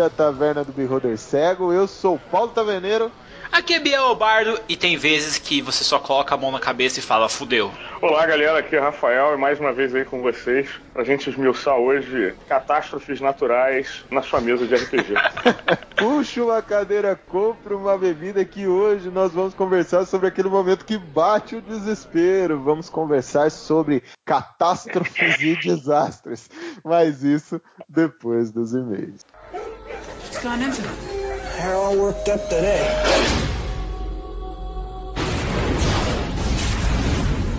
À Taverna do Beholder Cego. Eu sou o Paulo Taveneiro. Aqui é Biel Bardo e tem vezes que você só coloca a mão na cabeça e fala fudeu. Olá galera, aqui é Rafael e mais uma vez aí com vocês pra gente esmiuçar hoje catástrofes naturais na sua mesa de RPG. Puxa uma cadeira, compre uma bebida que hoje nós vamos conversar sobre aquele momento que bate o desespero. Vamos conversar sobre catástrofes e desastres. Mas isso depois dos e-mails. What's gone into They're all worked up today.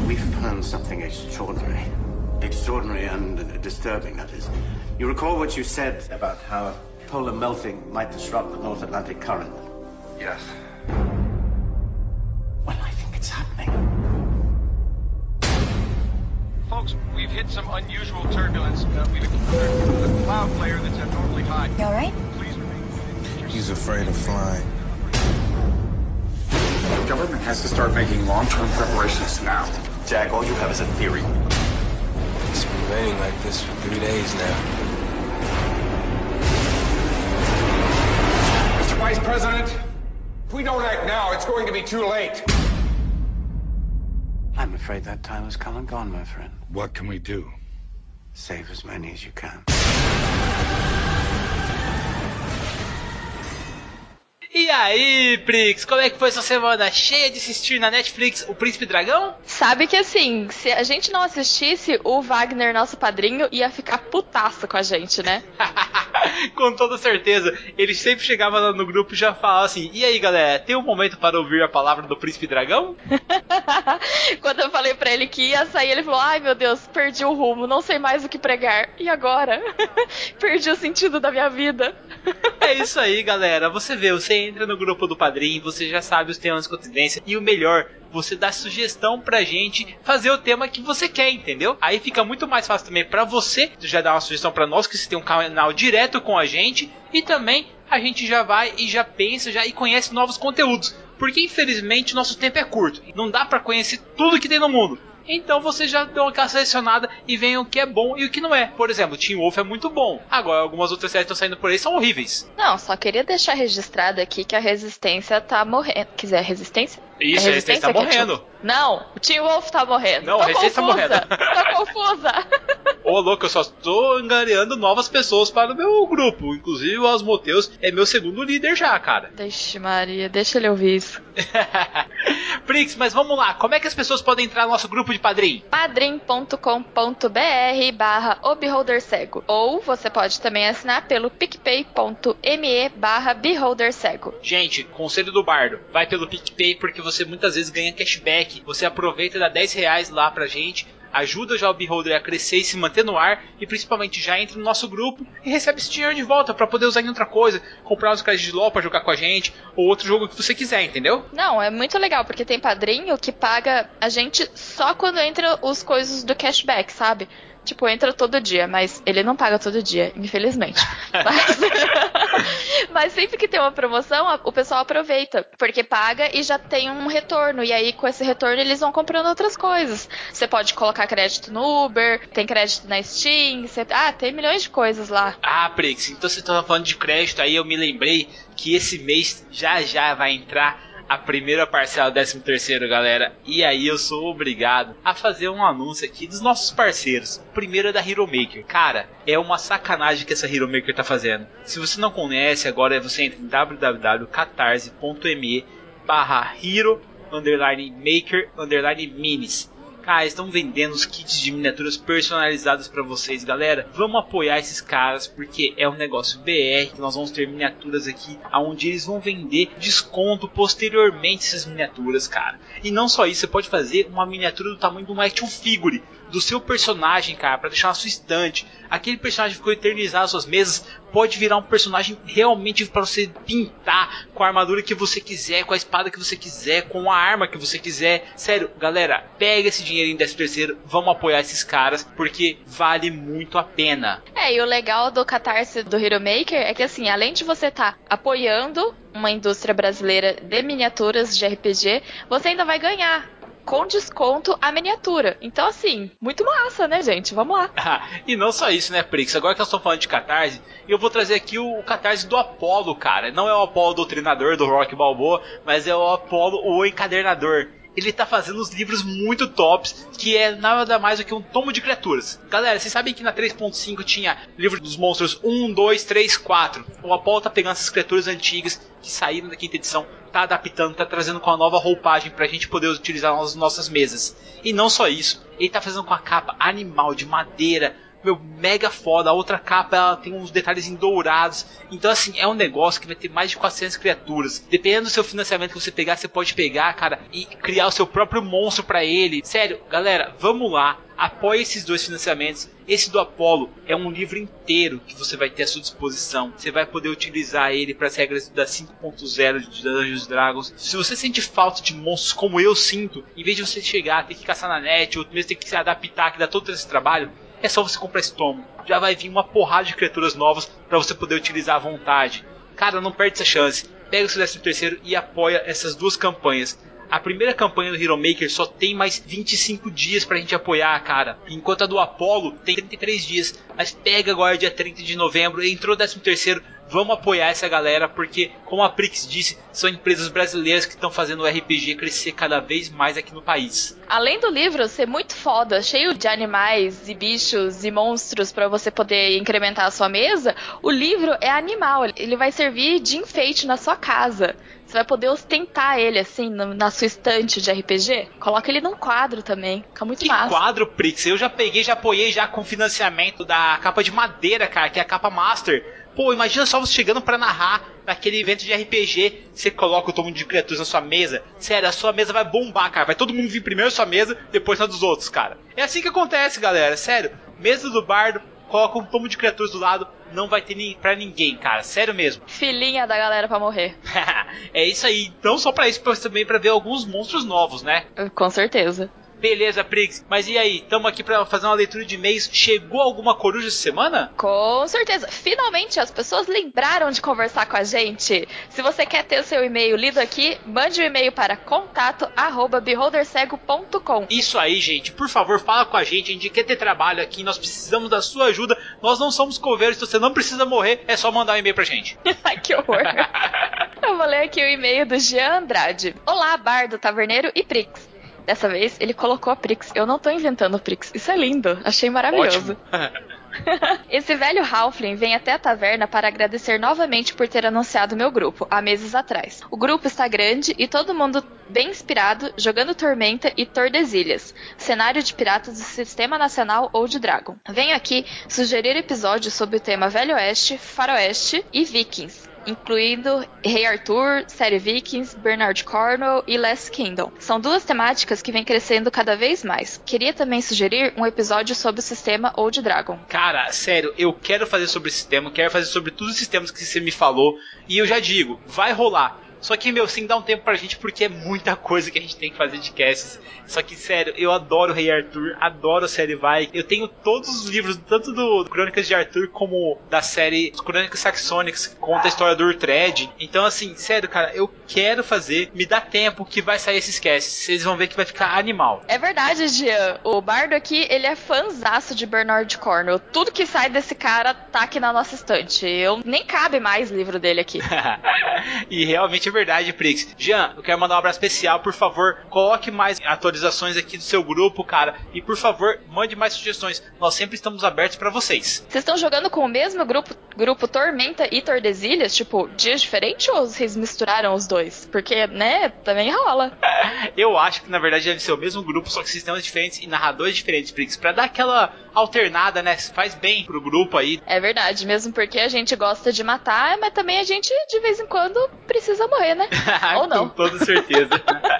We've found something extraordinary. Extraordinary and disturbing, that is. You recall what you said about how polar melting might disrupt the North Atlantic current? Yes. Well, I think it's happening. Folks, we've hit some unusual turbulence. Uh, we've encountered a cloud layer that's abnormally high. You all right? He's afraid of flying. The government has to start making long-term preparations now. Jack, all you have is a theory. It's been raining like this for three days now. Mr. Vice President, if we don't act now, it's going to be too late. I'm afraid that time has come and gone, my friend. What can we do? Save as many as you can. E aí, Prix, como é que foi sua semana? Cheia de assistir na Netflix O Príncipe Dragão? Sabe que assim, se a gente não assistisse, o Wagner, nosso padrinho, ia ficar putaço com a gente, né? com toda certeza. Ele sempre chegava lá no grupo e já falava assim: E aí, galera, tem um momento para ouvir a palavra do Príncipe Dragão? Quando eu falei para ele que ia sair, ele falou: Ai meu Deus, perdi o rumo, não sei mais o que pregar. E agora? perdi o sentido da minha vida. é isso aí, galera. Você vê, você entra no grupo do padrinho, você já sabe os temas de coincidência e o melhor, você dá sugestão pra gente fazer o tema que você quer, entendeu? Aí fica muito mais fácil também para você já dar uma sugestão para nós que você tem um canal direto com a gente e também a gente já vai e já pensa já e conhece novos conteúdos. Porque infelizmente nosso tempo é curto. Não dá para conhecer tudo que tem no mundo. Então você já deu aquela selecionada e vem o que é bom e o que não é. Por exemplo, Team Wolf é muito bom. Agora, algumas outras séries estão saindo por aí são horríveis. Não, só queria deixar registrado aqui que a Resistência tá morrendo. Quiser Resistência? Isso, a Resistência, a resistência tá morrendo. Não, o Team Wolf tá morrendo. Não, tô a Resistência confusa. tá morrendo. tô confusa. Ô, louco, eu só estou angariando novas pessoas para o meu grupo. Inclusive o Osmoteus é meu segundo líder já, cara. Deixa, Maria, deixa ele ouvir isso. Prix, mas vamos lá. Como é que as pessoas podem entrar no nosso grupo de padrinho? padrim.com.br barra Beholder Cego. Ou você pode também assinar pelo picpay.me barra Beholder Cego. Gente, conselho do bardo. Vai pelo PicPay porque você muitas vezes ganha cashback. Você aproveita dá 10 reais lá pra gente ajuda já o Beholder a crescer e se manter no ar e principalmente já entra no nosso grupo e recebe esse dinheiro de volta para poder usar em outra coisa, comprar uns créditos de LOL para jogar com a gente ou outro jogo que você quiser, entendeu? Não, é muito legal porque tem padrinho que paga a gente só quando entra os coisas do cashback, sabe? Tipo, entra todo dia, mas ele não paga todo dia, infelizmente. mas... mas, sempre que tem uma promoção, o pessoal aproveita, porque paga e já tem um retorno. E aí, com esse retorno, eles vão comprando outras coisas. Você pode colocar crédito no Uber, tem crédito na Steam, você... ah, tem milhões de coisas lá. Ah, Prix, então você estava falando de crédito, aí eu me lembrei que esse mês já já vai entrar a primeira parcela do 13 terceiro, galera. E aí eu sou obrigado a fazer um anúncio aqui dos nossos parceiros. O primeiro é da Hero Maker. Cara, é uma sacanagem que essa Hero Maker tá fazendo. Se você não conhece, agora você entra em www.catarse.me barra hero underline maker underline minis. Cara, estão vendendo os kits de miniaturas personalizadas para vocês, galera. Vamos apoiar esses caras porque é um negócio BR que nós vamos ter miniaturas aqui aonde eles vão vender desconto posteriormente essas miniaturas, cara. E não só isso, você pode fazer uma miniatura do tamanho de um action figure do seu personagem, cara, para deixar na sua estante. Aquele personagem ficou eternizado nas suas mesas, pode virar um personagem realmente para você pintar com a armadura que você quiser, com a espada que você quiser, com a arma que você quiser. Sério, galera, pega esse dinheiro em 13 terceiro, vamos apoiar esses caras porque vale muito a pena. É, e o legal do Catarse do Hero Maker é que assim, além de você estar tá apoiando uma indústria brasileira de miniaturas de RPG, você ainda vai ganhar com desconto a miniatura. Então, assim, muito massa, né, gente? Vamos lá. e não só isso, né, Prix? Agora que nós estamos falando de Catarse, eu vou trazer aqui o, o Catarse do Apollo, cara. Não é o Apollo doutrinador do Rock Balboa, mas é o Apollo o encadernador ele tá fazendo uns livros muito tops, que é nada mais do que um tomo de criaturas. Galera, vocês sabem que na 3.5 tinha livro dos monstros 1, 2, 3, 4. O Apollo tá pegando essas criaturas antigas que saíram da quinta edição, tá adaptando, tá trazendo com a nova roupagem pra gente poder utilizar nas nossas mesas. E não só isso, ele tá fazendo com a capa animal de madeira, meu, mega foda. A outra capa ela tem uns detalhes em dourados. Então, assim, é um negócio que vai ter mais de 400 criaturas. Dependendo do seu financiamento que você pegar, você pode pegar, cara, e criar o seu próprio monstro para ele. Sério, galera, vamos lá. Apoie esses dois financiamentos. Esse do Apollo é um livro inteiro que você vai ter à sua disposição. Você vai poder utilizar ele para as regras da 5.0 de Dungeons Dragons. Se você sente falta de monstros como eu sinto, em vez de você chegar, ter que caçar na net, ou mesmo ter que se adaptar, que dá todo esse trabalho, é só você comprar esse tomo. Já vai vir uma porrada de criaturas novas para você poder utilizar à vontade. Cara, não perde essa chance. Pega o seu 13 terceiro e apoia essas duas campanhas. A primeira campanha do Hero Maker só tem mais 25 dias pra gente apoiar, cara. Enquanto a do Apollo tem 33 dias. Mas pega agora dia 30 de novembro, entrou 13 terceiro, vamos apoiar essa galera, porque, como a Prix disse, são empresas brasileiras que estão fazendo o RPG crescer cada vez mais aqui no país. Além do livro ser muito foda, cheio de animais e bichos e monstros para você poder incrementar a sua mesa, o livro é animal, ele vai servir de enfeite na sua casa. Você vai poder ostentar ele assim na sua estante de RPG. Coloca ele num quadro também. Fica muito que massa. quadro, Prix? Eu já peguei, já apoiei já com financiamento da capa de madeira, cara, que é a capa Master. Pô, imagina só você chegando para narrar naquele evento de RPG, você coloca o tomo de criaturas na sua mesa. Sério, a sua mesa vai bombar, cara. Vai todo mundo vir primeiro na sua mesa, depois na dos outros, cara. É assim que acontece, galera. Sério, mesa do bardo, coloca um tomo de criaturas do lado, não vai ter ni pra ninguém, cara. Sério mesmo. Filhinha da galera pra morrer. é isso aí. Não só pra isso, mas também pra ver alguns monstros novos, né? Com certeza. Beleza, Prix. Mas e aí? Estamos aqui para fazer uma leitura de e-mails. Chegou alguma coruja essa semana? Com certeza. Finalmente as pessoas lembraram de conversar com a gente. Se você quer ter o seu e-mail lido aqui, mande um e-mail para contato@beholdercego.com. Isso aí, gente. Por favor, fala com a gente. A gente quer ter trabalho aqui. Nós precisamos da sua ajuda. Nós não somos coveiros, então você não precisa morrer. É só mandar um e-mail pra gente. que horror. Eu vou ler aqui o e-mail do Jean Andrade. Olá, Bardo, Taverneiro e Prix. Dessa vez ele colocou a Prix. Eu não tô inventando Prix. Isso é lindo. Achei maravilhoso. Esse velho Halfling vem até a taverna para agradecer novamente por ter anunciado meu grupo, há meses atrás. O grupo está grande e todo mundo bem inspirado, jogando Tormenta e Tordesilhas, cenário de piratas do Sistema Nacional ou de Dragon. Venho aqui sugerir episódios sobre o tema Velho Oeste, Faroeste e Vikings incluindo Rei Arthur, série Vikings, Bernard Cornwell e Last Kingdom. São duas temáticas que vêm crescendo cada vez mais. Queria também sugerir um episódio sobre o sistema Old Dragon. Cara, sério, eu quero fazer sobre esse sistema, quero fazer sobre todos os sistemas que você me falou, e eu já digo, vai rolar. Só que, meu, sem dar um tempo pra gente, porque é muita coisa que a gente tem que fazer de casts. Só que, sério, eu adoro o Rei Arthur, adoro a série Vai. Eu tenho todos os livros, tanto do Crônicas de Arthur como da série Crônicas Saxônicas, que conta a história do Urtred. Então, assim, sério, cara, eu quero fazer. Me dá tempo que vai sair esses casts. Vocês vão ver que vai ficar animal. É verdade, Gian. O Bardo aqui, ele é fanzaço de Bernard Cornwell. Tudo que sai desse cara tá aqui na nossa estante. Eu nem cabe mais livro dele aqui. e realmente é verdade, Prix. Jean, eu quero mandar um abraço especial. Por favor, coloque mais atualizações aqui do seu grupo, cara. E por favor, mande mais sugestões. Nós sempre estamos abertos para vocês. Vocês estão jogando com o mesmo grupo, grupo Tormenta e Tordesilhas? Tipo, dias diferentes ou vocês misturaram os dois? Porque, né, também rola. eu acho que na verdade deve ser o mesmo grupo, só que sistemas diferentes e narradores diferentes, Prix. Pra dar aquela alternada, né? Faz bem pro grupo aí. É verdade, mesmo porque a gente gosta de matar, mas também a gente de vez em quando precisa morrer, né? Ou não. Com toda certeza.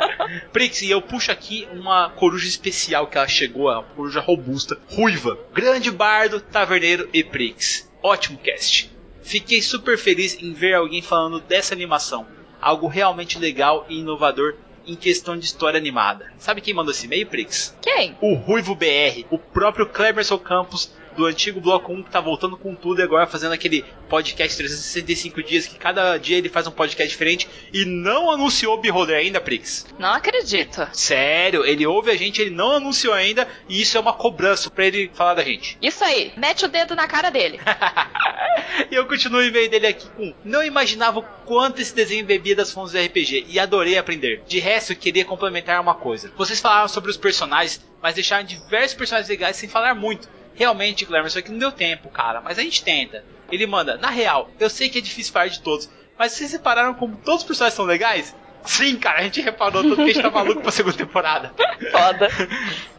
Prix, e eu puxo aqui uma coruja especial que ela chegou, uma coruja robusta, ruiva, grande bardo, taverneiro e Prix. Ótimo cast. Fiquei super feliz em ver alguém falando dessa animação. Algo realmente legal e inovador em questão de história animada. Sabe quem mandou esse e-mail, Prix? Quem? O Ruivo BR, o próprio Cleberson Campos do antigo Bloco 1 que tá voltando com tudo e agora fazendo aquele podcast 365 dias, que cada dia ele faz um podcast diferente e não anunciou o Beholder ainda, Prix. Não acredito. Sério, ele ouve a gente, ele não anunciou ainda e isso é uma cobrança pra ele falar da gente. Isso aí, mete o dedo na cara dele. e eu continuo o e-mail dele aqui com: Não imaginava o quanto esse desenho bebia das fontes do RPG e adorei aprender. De resto, eu queria complementar uma coisa. Vocês falaram sobre os personagens, mas deixaram diversos personagens legais sem falar muito. Realmente, Clemer, isso aqui não deu tempo, cara, mas a gente tenta. Ele manda: Na real, eu sei que é difícil falar de todos, mas vocês repararam como todos os personagens são legais? Sim, cara, a gente reparou tanto que a gente tá maluco pra segunda temporada. Foda.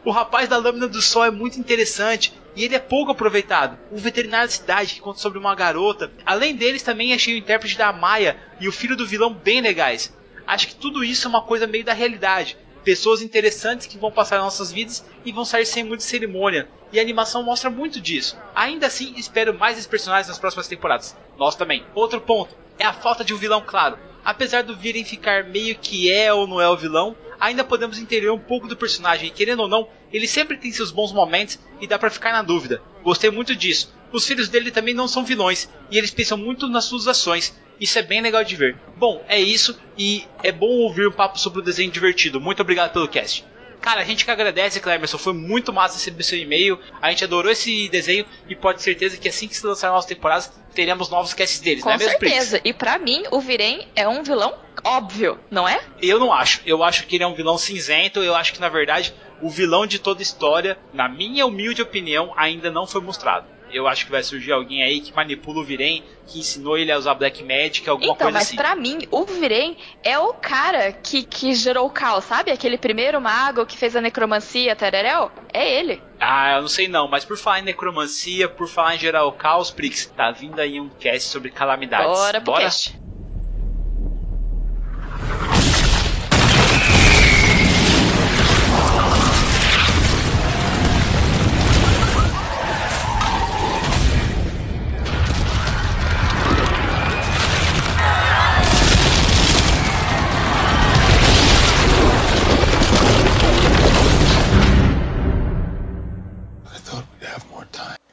O rapaz da lâmina do sol é muito interessante e ele é pouco aproveitado. O veterinário da cidade que conta sobre uma garota. Além deles, também achei o intérprete da Maia e o filho do vilão bem legais. Acho que tudo isso é uma coisa meio da realidade. Pessoas interessantes que vão passar nossas vidas e vão sair sem muita cerimônia. E a animação mostra muito disso. Ainda assim, espero mais esses personagens nas próximas temporadas. Nós também. Outro ponto é a falta de um vilão claro. Apesar do Viren ficar meio que é ou não é o vilão, ainda podemos entender um pouco do personagem e querendo ou não, ele sempre tem seus bons momentos e dá pra ficar na dúvida. Gostei muito disso. Os filhos dele também não são vilões e eles pensam muito nas suas ações. Isso é bem legal de ver. Bom, é isso e é bom ouvir um papo sobre o desenho divertido. Muito obrigado pelo cast. Cara, a gente que agradece, Clemerson. Foi muito massa receber seu e-mail. A gente adorou esse desenho e pode ter certeza que assim que se lançar novas temporadas, teremos novos casts deles, Com não é mesmo, Prix? certeza. E pra mim, o Viren é um vilão óbvio, não é? Eu não acho. Eu acho que ele é um vilão cinzento. Eu acho que, na verdade, o vilão de toda a história, na minha humilde opinião, ainda não foi mostrado. Eu acho que vai surgir alguém aí que manipula o Viren, que ensinou ele a usar Black Magic, alguma Então, coisa mas assim. pra mim, o Viren é o cara que, que gerou o caos, sabe? Aquele primeiro mago que fez a necromancia, Tererel? É ele. Ah, eu não sei não, mas por falar em necromancia, por falar em gerar o caos, Prix, tá vindo aí um cast sobre calamidades. Bora pro cast.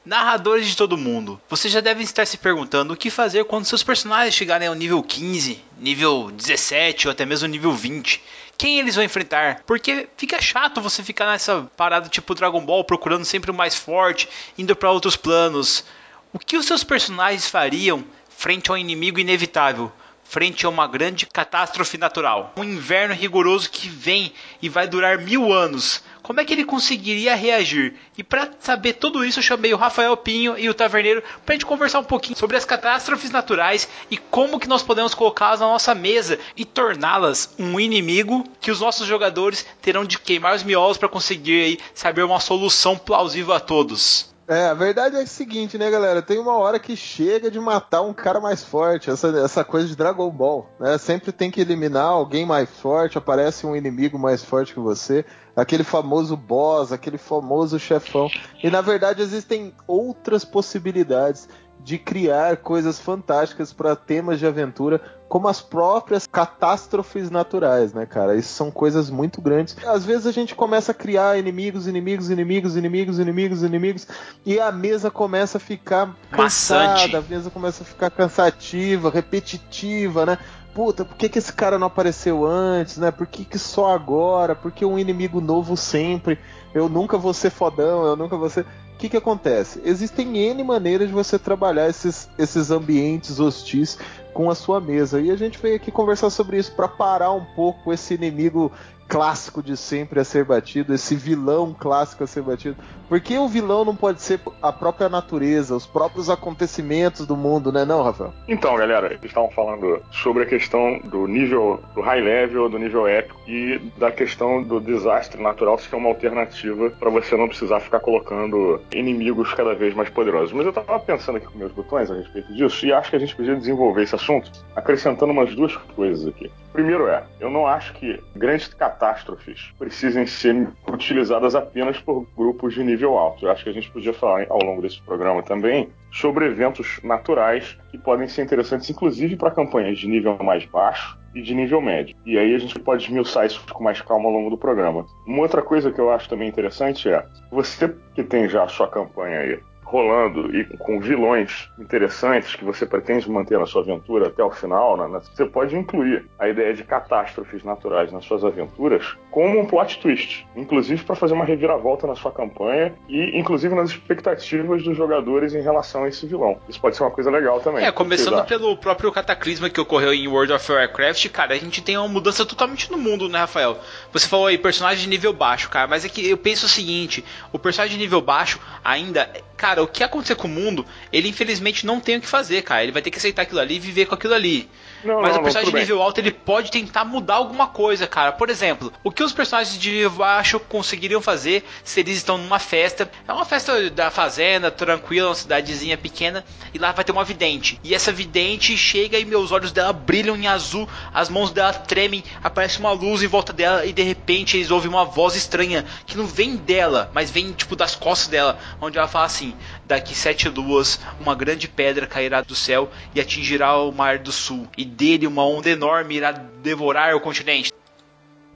Narradores de todo mundo, vocês já devem estar se perguntando o que fazer quando seus personagens chegarem ao nível 15, nível 17 ou até mesmo nível 20. Quem eles vão enfrentar? Porque fica chato você ficar nessa parada tipo Dragon Ball procurando sempre o mais forte, indo para outros planos. O que os seus personagens fariam frente a um inimigo inevitável? Frente a uma grande catástrofe natural. Um inverno rigoroso que vem e vai durar mil anos. Como é que ele conseguiria reagir? E para saber tudo isso, eu chamei o Rafael Pinho e o Taverneiro para gente conversar um pouquinho sobre as catástrofes naturais e como que nós podemos colocá-las na nossa mesa e torná-las um inimigo que os nossos jogadores terão de queimar os miolos para conseguir aí saber uma solução plausível a todos. É, a verdade é o seguinte, né, galera? Tem uma hora que chega de matar um cara mais forte, essa, essa coisa de Dragon Ball, né? Sempre tem que eliminar alguém mais forte, aparece um inimigo mais forte que você, aquele famoso boss, aquele famoso chefão. E na verdade existem outras possibilidades de criar coisas fantásticas para temas de aventura, como as próprias catástrofes naturais, né, cara? Isso são coisas muito grandes. Às vezes a gente começa a criar inimigos, inimigos, inimigos, inimigos, inimigos, inimigos, e a mesa começa a ficar Maçante. cansada, a mesa começa a ficar cansativa, repetitiva, né? Puta, por que, que esse cara não apareceu antes, né? Por que, que só agora? Por que um inimigo novo sempre? Eu nunca vou ser fodão, eu nunca vou ser. O que, que acontece? Existem N maneiras de você trabalhar esses, esses ambientes hostis com a sua mesa. E a gente veio aqui conversar sobre isso para parar um pouco esse inimigo clássico de sempre a ser batido, esse vilão clássico a ser batido. Porque o vilão não pode ser a própria natureza, os próprios acontecimentos do mundo, né, não, Rafael? Então, galera, eles estavam falando sobre a questão do nível do high level, do nível épico e da questão do desastre natural ser uma alternativa para você não precisar ficar colocando inimigos cada vez mais poderosos. Mas eu tava pensando aqui com meus botões a respeito disso e acho que a gente podia desenvolver esse assunto acrescentando umas duas coisas aqui. Primeiro é, eu não acho que grandes catástrofes precisem ser utilizadas apenas por grupos de nível alto. Eu acho que a gente podia falar ao longo desse programa também sobre eventos naturais que podem ser interessantes, inclusive para campanhas de nível mais baixo e de nível médio. E aí a gente pode esmiuçar isso com mais calma ao longo do programa. Uma outra coisa que eu acho também interessante é, você que tem já a sua campanha aí rolando e com vilões interessantes que você pretende manter na sua aventura até o final, né, você pode incluir a ideia de catástrofes naturais nas suas aventuras como um plot twist, inclusive para fazer uma reviravolta na sua campanha e inclusive nas expectativas dos jogadores em relação a esse vilão. Isso pode ser uma coisa legal também. É, começando pelo próprio cataclisma que ocorreu em World of Warcraft, cara, a gente tem uma mudança totalmente no mundo, né, Rafael? Você falou aí, personagem de nível baixo, cara, mas é que eu penso o seguinte, o personagem de nível baixo ainda, cara, o que acontecer com o mundo, ele infelizmente não tem o que fazer, cara. Ele vai ter que aceitar aquilo ali e viver com aquilo ali. Não, Mas não, o personagem de nível alto ele pode tentar mudar alguma coisa, cara. Por exemplo, o que os personagens de nível baixo conseguiriam fazer se eles estão numa festa? É uma festa da fazenda, tranquila, uma cidadezinha pequena, e lá vai ter uma vidente. E essa vidente chega e meus olhos dela brilham em azul, as mãos dela tremem, aparece uma luz em volta dela e de repente eles ouvem uma voz estranha que não vem dela, mas vem tipo das costas dela, onde ela fala assim: daqui sete luas, uma grande pedra cairá do céu e atingirá o mar do sul. E dele uma onda enorme irá devorar o continente.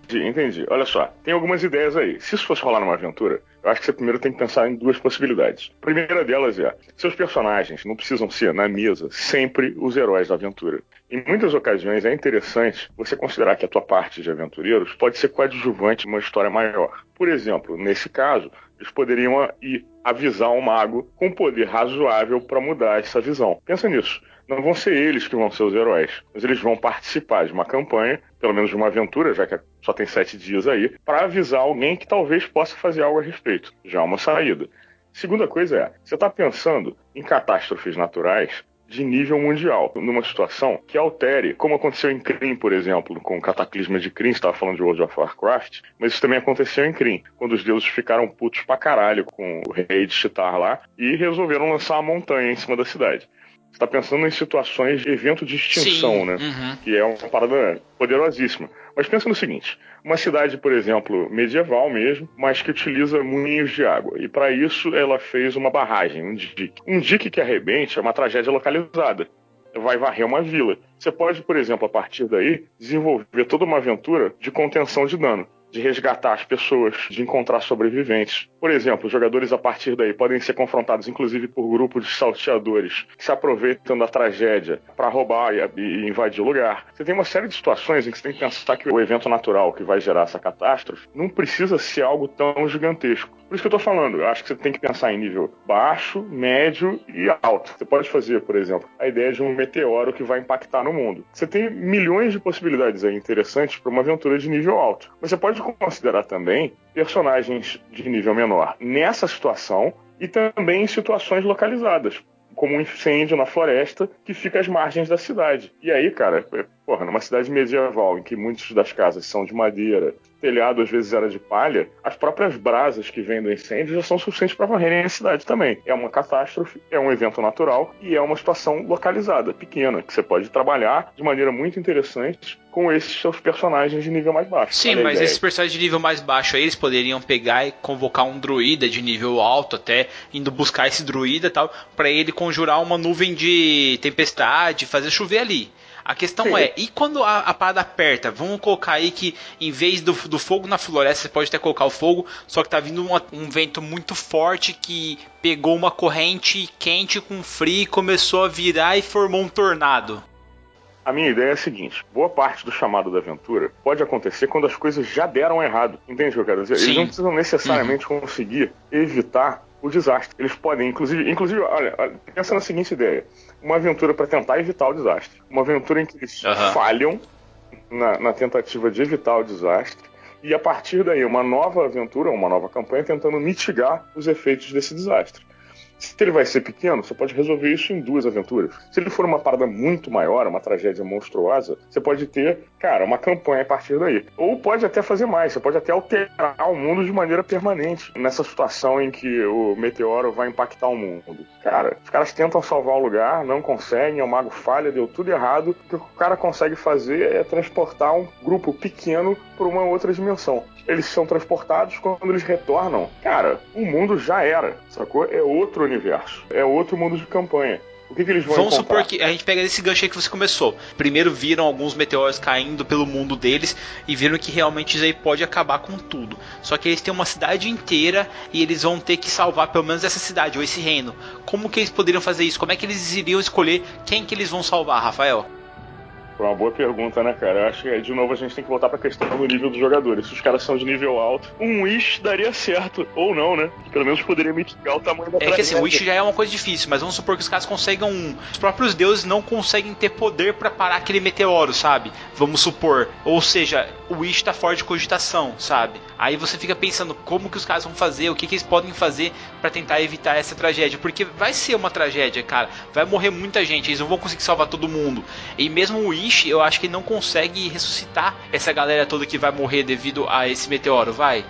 Entendi. Olha só, tem algumas ideias aí. Se isso fosse rolar numa aventura, eu acho que você primeiro tem que pensar em duas possibilidades. A primeira delas é: seus personagens não precisam ser, na mesa, sempre os heróis da aventura. Em muitas ocasiões é interessante você considerar que a tua parte de aventureiros pode ser coadjuvante numa história maior. Por exemplo, nesse caso, eles poderiam ir avisar um mago com poder razoável para mudar essa visão. Pensa nisso não vão ser eles que vão ser os heróis, mas eles vão participar de uma campanha, pelo menos de uma aventura, já que só tem sete dias aí, para avisar alguém que talvez possa fazer algo a respeito. Já é uma saída. Segunda coisa é, você está pensando em catástrofes naturais de nível mundial, numa situação que altere, como aconteceu em Kryn, por exemplo, com o cataclisma de Kryn, estava falando de World of Warcraft, mas isso também aconteceu em Kryn, quando os deuses ficaram putos pra caralho com o rei de Chitar lá e resolveram lançar uma montanha em cima da cidade está pensando em situações de evento de extinção, Sim, né? uhum. Que é uma parada poderosíssima. Mas pensa no seguinte: uma cidade, por exemplo, medieval mesmo, mas que utiliza moinhos de água. E para isso ela fez uma barragem, um dique. Um dique que arrebente é uma tragédia localizada. Vai varrer uma vila. Você pode, por exemplo, a partir daí, desenvolver toda uma aventura de contenção de dano de resgatar as pessoas, de encontrar sobreviventes. Por exemplo, os jogadores a partir daí podem ser confrontados, inclusive, por grupos de salteadores que se aproveitam da tragédia para roubar e, e, invadir o lugar. Você tem uma série de situações em que você tem que pensar que o evento natural que vai gerar essa catástrofe não precisa ser algo tão gigantesco. Por isso que eu estou falando, eu acho que você tem que pensar em nível baixo, médio e alto. Você pode fazer, por exemplo, a ideia de um meteoro que vai impactar no mundo. Você tem milhões de possibilidades aí interessantes para uma aventura de nível alto. Mas você pode considerar também personagens de nível menor nessa situação e também em situações localizadas, como um incêndio na floresta que fica às margens da cidade. E aí, cara, porra, numa cidade medieval em que muitas das casas são de madeira, telhado às vezes era de palha, as próprias brasas que vêm do incêndio já são suficientes para varrerem a cidade também. É uma catástrofe, é um evento natural e é uma situação localizada, pequena, que você pode trabalhar de maneira muito interessante com esses seus personagens de nível mais baixo. Sim, mas esses personagens de nível mais baixo aí, eles poderiam pegar e convocar um druida de nível alto, até indo buscar esse druida e tal, para ele conjurar uma nuvem de tempestade, fazer chover ali. A questão Sim. é, e quando a, a, parada aperta? Vamos colocar aí que em vez do, do, fogo na floresta, você pode até colocar o fogo, só que tá vindo uma, um vento muito forte que pegou uma corrente quente com frio e começou a virar e formou um tornado. A minha ideia é a seguinte: boa parte do chamado da aventura pode acontecer quando as coisas já deram errado. Entende o que eu quero dizer? Sim. Eles não precisam necessariamente uhum. conseguir evitar o desastre. Eles podem, inclusive, inclusive, olha, pensa na seguinte ideia: uma aventura para tentar evitar o desastre. Uma aventura em que eles Uhum. falham na, na tentativa de evitar o desastre. E a partir daí, uma nova aventura, uma nova campanha tentando mitigar os efeitos desse desastre. Se ele vai ser pequeno, você pode resolver isso em duas aventuras. Se ele for uma parada muito maior, uma tragédia monstruosa, você pode ter, cara, uma campanha a partir daí. Ou pode até fazer mais, você pode até alterar o mundo de maneira permanente nessa situação em que o meteoro vai impactar o mundo. Cara, os caras tentam salvar o lugar, não conseguem, o mago falha, deu tudo errado. O que o cara consegue fazer é transportar um grupo pequeno para uma outra dimensão eles são transportados quando eles retornam. Cara, o mundo já era, sacou? É outro universo, é outro mundo de campanha. O que, que eles vão Vamos encontrar? supor que a gente pega esse gancho aí que você começou. Primeiro viram alguns meteoros caindo pelo mundo deles e viram que realmente isso aí pode acabar com tudo. Só que eles têm uma cidade inteira e eles vão ter que salvar pelo menos essa cidade ou esse reino. Como que eles poderiam fazer isso? Como é que eles iriam escolher quem que eles vão salvar, Rafael? Foi uma boa pergunta, né, cara? Eu acho que, de novo, a gente tem que voltar pra questão do nível dos jogadores. Se os caras são de nível alto, um Wish daria certo. Ou não, né? Pelo menos poderia mitigar o tamanho da É que assim, o. Wish já é uma coisa difícil, mas vamos supor que os caras consigam. um- Os próprios deuses não conseguem ter poder pra parar aquele meteoro, sabe? Vamos supor. Ou seja, o Wish tá fora de cogitação, sabe? Aí você fica pensando como que os caras vão fazer, o que, que eles podem fazer pra tentar evitar essa tragédia. Porque vai ser uma tragédia, cara. Vai morrer muita gente, eles não vão conseguir salvar todo mundo. E mesmo o Wish, eu acho que ele não consegue ressuscitar essa galera toda que vai morrer devido a esse meteoro, vai?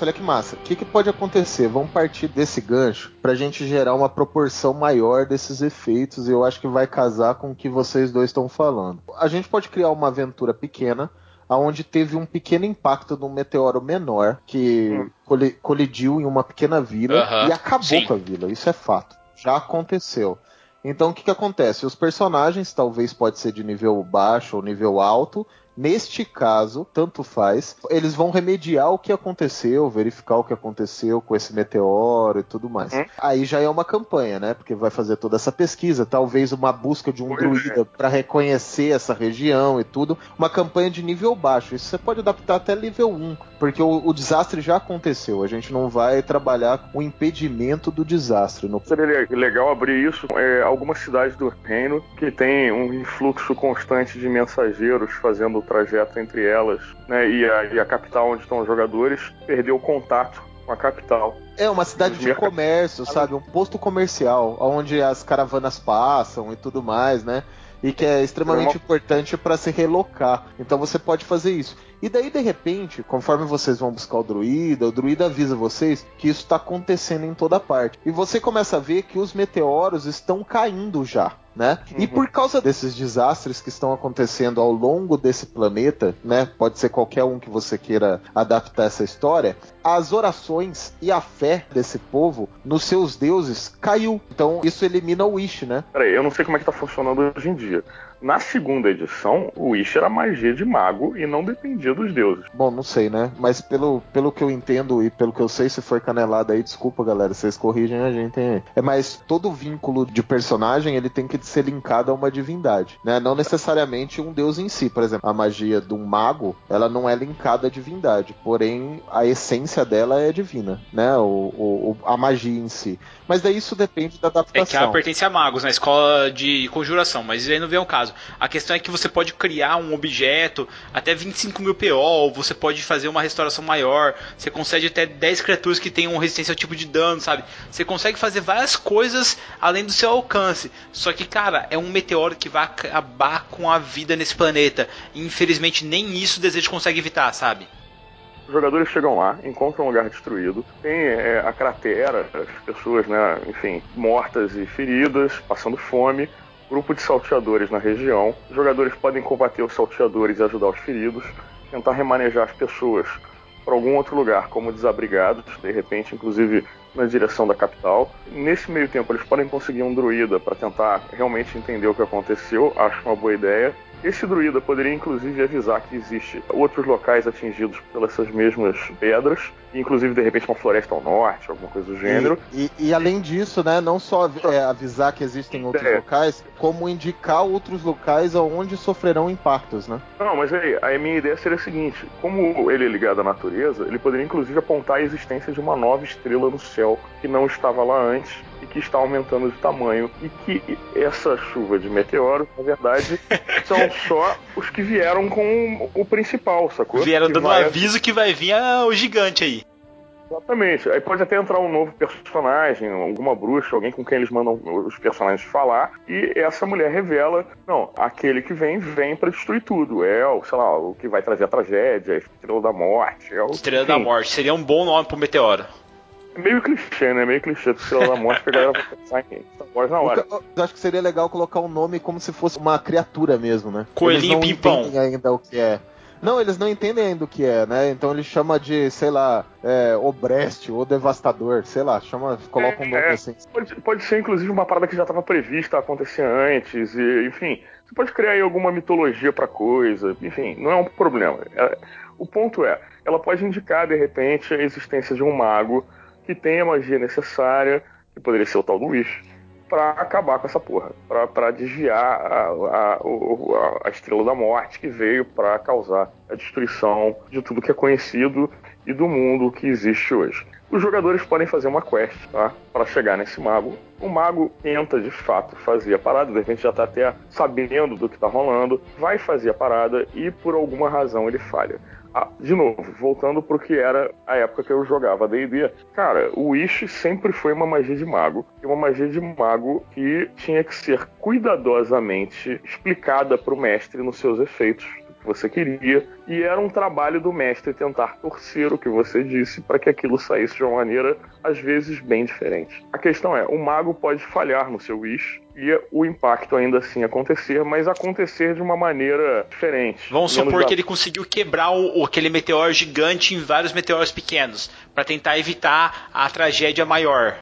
Olha que massa. O que, que pode acontecer? Vamos partir desse gancho pra gente gerar uma proporção maior desses efeitos. E eu acho que vai casar com o que vocês dois estão falando. A gente pode criar uma aventura pequena, onde teve um pequeno impacto de um meteoro menor que Hum. coli- colidiu em uma pequena vila Aham, e acabou sim. com a vila. Isso é fato. Já aconteceu. Então o que, que acontece? Os personagens, talvez pode ser de nível baixo ou nível alto. Neste caso, tanto faz, eles vão remediar o que aconteceu, verificar o que aconteceu com esse meteoro e tudo mais. Hum. Aí já é uma campanha, né? Porque vai fazer toda essa pesquisa, talvez uma busca de um Pois druida para reconhecer essa região e tudo. Uma campanha de nível baixo. Isso você pode adaptar até nível 1, porque o, o desastre já aconteceu. A gente não vai trabalhar com o impedimento do desastre. No... Seria le- legal abrir isso é, algumas cidades do reino que tem um influxo constante de mensageiros fazendo o trajeto entre elas, né? E a, e a capital onde estão os jogadores perdeu o contato com a capital. É uma cidade de comércio, sabe? Um posto comercial, onde as caravanas passam e tudo mais, né? E que é extremamente Uma- importante para se relocar. Então você pode fazer isso. E daí, de repente, conforme vocês vão buscar o druida, o druida avisa vocês que isso está acontecendo em toda parte. E você começa a ver que os meteoros estão caindo já. Né? E Uhum. por causa desses desastres que estão acontecendo ao longo desse planeta, né? Pode ser qualquer um que você queira adaptar essa história. As orações e a fé desse povo nos seus deuses caiu. Então isso elimina o Wish, né? Peraí, eu não sei como é que tá funcionando hoje em dia. Na segunda edição, o Wish era magia de mago e não dependia dos deuses. Bom, não sei, né? Mas pelo, pelo que eu entendo e pelo que eu sei, se for canelada aí, desculpa, galera, vocês corrigem a gente aí. É, mas todo vínculo de personagem, ele tem que ser linkado a uma divindade, né? Não necessariamente um deus em si. Por exemplo, a magia de um mago, ela não é linkada à divindade, porém a essência dela é divina, né? O, o- o- a magia em si. Mas daí isso depende da É que ela adaptação. pertence a magos na escola de conjuração, mas isso aí não vem ao caso. A questão é que você pode criar um objeto até 25 mil PO, você pode fazer uma restauração maior, você concede até 10 criaturas que tenham resistência ao tipo de dano, sabe? Você consegue fazer várias coisas além do seu alcance. Só que, cara, é um meteoro que vai acabar com a vida nesse planeta. E, infelizmente, nem isso o desejo consegue evitar, sabe? Os jogadores chegam lá, encontram um lugar destruído, tem é, a cratera, as pessoas, né, enfim, mortas e feridas, passando fome, grupo de salteadores na região. Os jogadores podem combater os salteadores e ajudar os feridos, tentar remanejar as pessoas para algum outro lugar, como desabrigados, de repente, inclusive na direção da capital. Nesse meio tempo, eles podem conseguir um druida para tentar realmente entender o que aconteceu, acho uma boa ideia. Esse druida poderia inclusive avisar que existe outros locais atingidos pelas essas mesmas pedras, inclusive de repente uma floresta ao norte, alguma coisa do gênero. E, e- e além disso, né, não só é, avisar que existem outros É. locais, como indicar outros locais onde sofrerão impactos, né? Não, mas aí, a minha ideia seria a seguinte: como ele é ligado à natureza, ele poderia inclusive apontar a existência de uma nova estrela no céu que não estava lá antes e que está aumentando de tamanho, e que essa chuva de meteoros, na verdade, são só os que vieram com o principal, sacou? Vieram Que dando um vai- aviso que vai vir ah, o gigante aí. Exatamente. Aí pode até entrar um novo personagem, alguma bruxa, alguém com quem eles mandam os personagens falar, e essa mulher revela, não, aquele que vem, vem pra destruir tudo. É o, sei lá, o que vai trazer a tragédia, a estrela da morte. É o, Estrela da enfim, Morte seria um bom nome pro meteoro. É Meio clichê, né? Meio clichê do Estrela da Morte, que a galera vai pensar em Star Wars na hora. Eu acho que seria legal colocar um nome como se fosse uma criatura mesmo, né? Coelhinho Eles não Pimpão. entendem ainda o que é. Não, eles não entendem ainda o que é, né? Então ele chama de, sei lá, é, Obreste ou Devastador, sei lá, chama, coloca um nome É, assim. Pode, pode ser, inclusive, uma parada que já estava prevista a acontecer antes, e, enfim. Você pode criar aí alguma mitologia pra coisa, enfim, não é um problema. É, o ponto é, ela pode indicar, de repente, a existência de um mago que tem a magia necessária, que poderia ser o tal do Wish, pra acabar com essa porra, pra desviar a, a, a- a estrela da morte que veio pra causar a destruição de tudo que é conhecido e do mundo que existe hoje. Os jogadores podem fazer uma quest, tá? Para chegar nesse mago. O mago tenta de fato fazer a parada, de repente já tá até sabendo do que tá rolando, vai fazer a parada e por alguma razão ele falha. Ah, de novo, voltando pro que era a época que eu jogava D&D, cara, o Wish sempre foi uma magia de mago, e uma magia de mago que tinha que ser cuidadosamente explicada pro mestre nos seus efeitos, que você queria, e era um trabalho do mestre tentar torcer o que você disse para que aquilo saísse de uma maneira, às vezes, bem diferente. A questão é, o mago pode falhar no seu wish e o impacto ainda assim acontecer, mas acontecer de uma maneira diferente. Vamos supor da- que ele conseguiu quebrar o, aquele meteoro gigante em vários meteoros pequenos, pra tentar evitar a tragédia maior.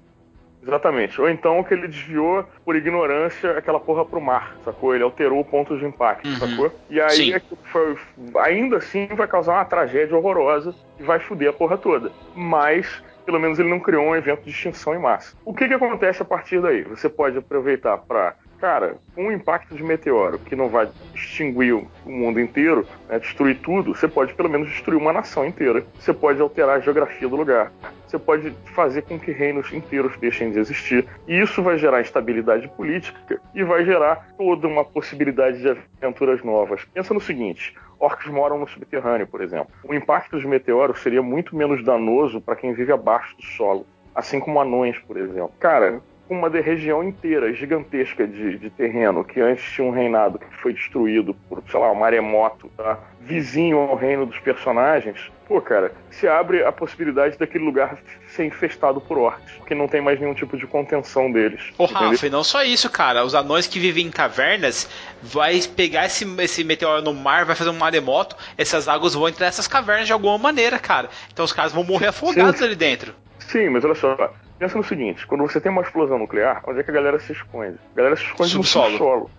Exatamente. Ou então que ele desviou, por ignorância, aquela porra pro mar, sacou? Ele alterou o ponto de impacto, Uhum. sacou? E aí aquilo foi, ainda assim vai causar uma tragédia horrorosa e vai foder a porra toda. Mas, pelo menos ele não criou um evento de extinção em massa. O que que acontece a partir daí? Você pode aproveitar pra. Cara, um impacto de meteoro que não vai extinguir o o mundo inteiro, né, destruir tudo, você pode pelo menos destruir uma nação inteira. Você pode alterar a geografia do lugar. Você pode fazer com que reinos inteiros deixem de existir. E isso vai gerar instabilidade política e vai gerar toda uma possibilidade de aventuras novas. Pensa no seguinte: orcs moram no subterrâneo, por exemplo. O impacto de meteoro seria muito menos danoso para quem vive abaixo do solo. Assim como anões, por exemplo. Cara, uma de- região inteira gigantesca de, de terreno que antes tinha um reinado que foi destruído por, sei lá, um maremoto, tá? vizinho ao reino dos personagens, pô, cara, se abre a possibilidade daquele lugar ser infestado por orcs, porque não tem mais nenhum tipo de contenção deles. Ô entendeu? Rafa, e não só isso, cara. Os anões que vivem em cavernas vai pegar esse, esse meteoro no mar, vai fazer um maremoto, essas águas vão entrar nessas cavernas de alguma maneira, cara. Então os caras vão morrer afogados Sim. ali dentro. Sim, mas olha só, pensa no seguinte, quando você tem uma explosão nuclear, onde é que a galera se esconde? A galera se esconde Subsolo. no subsolo.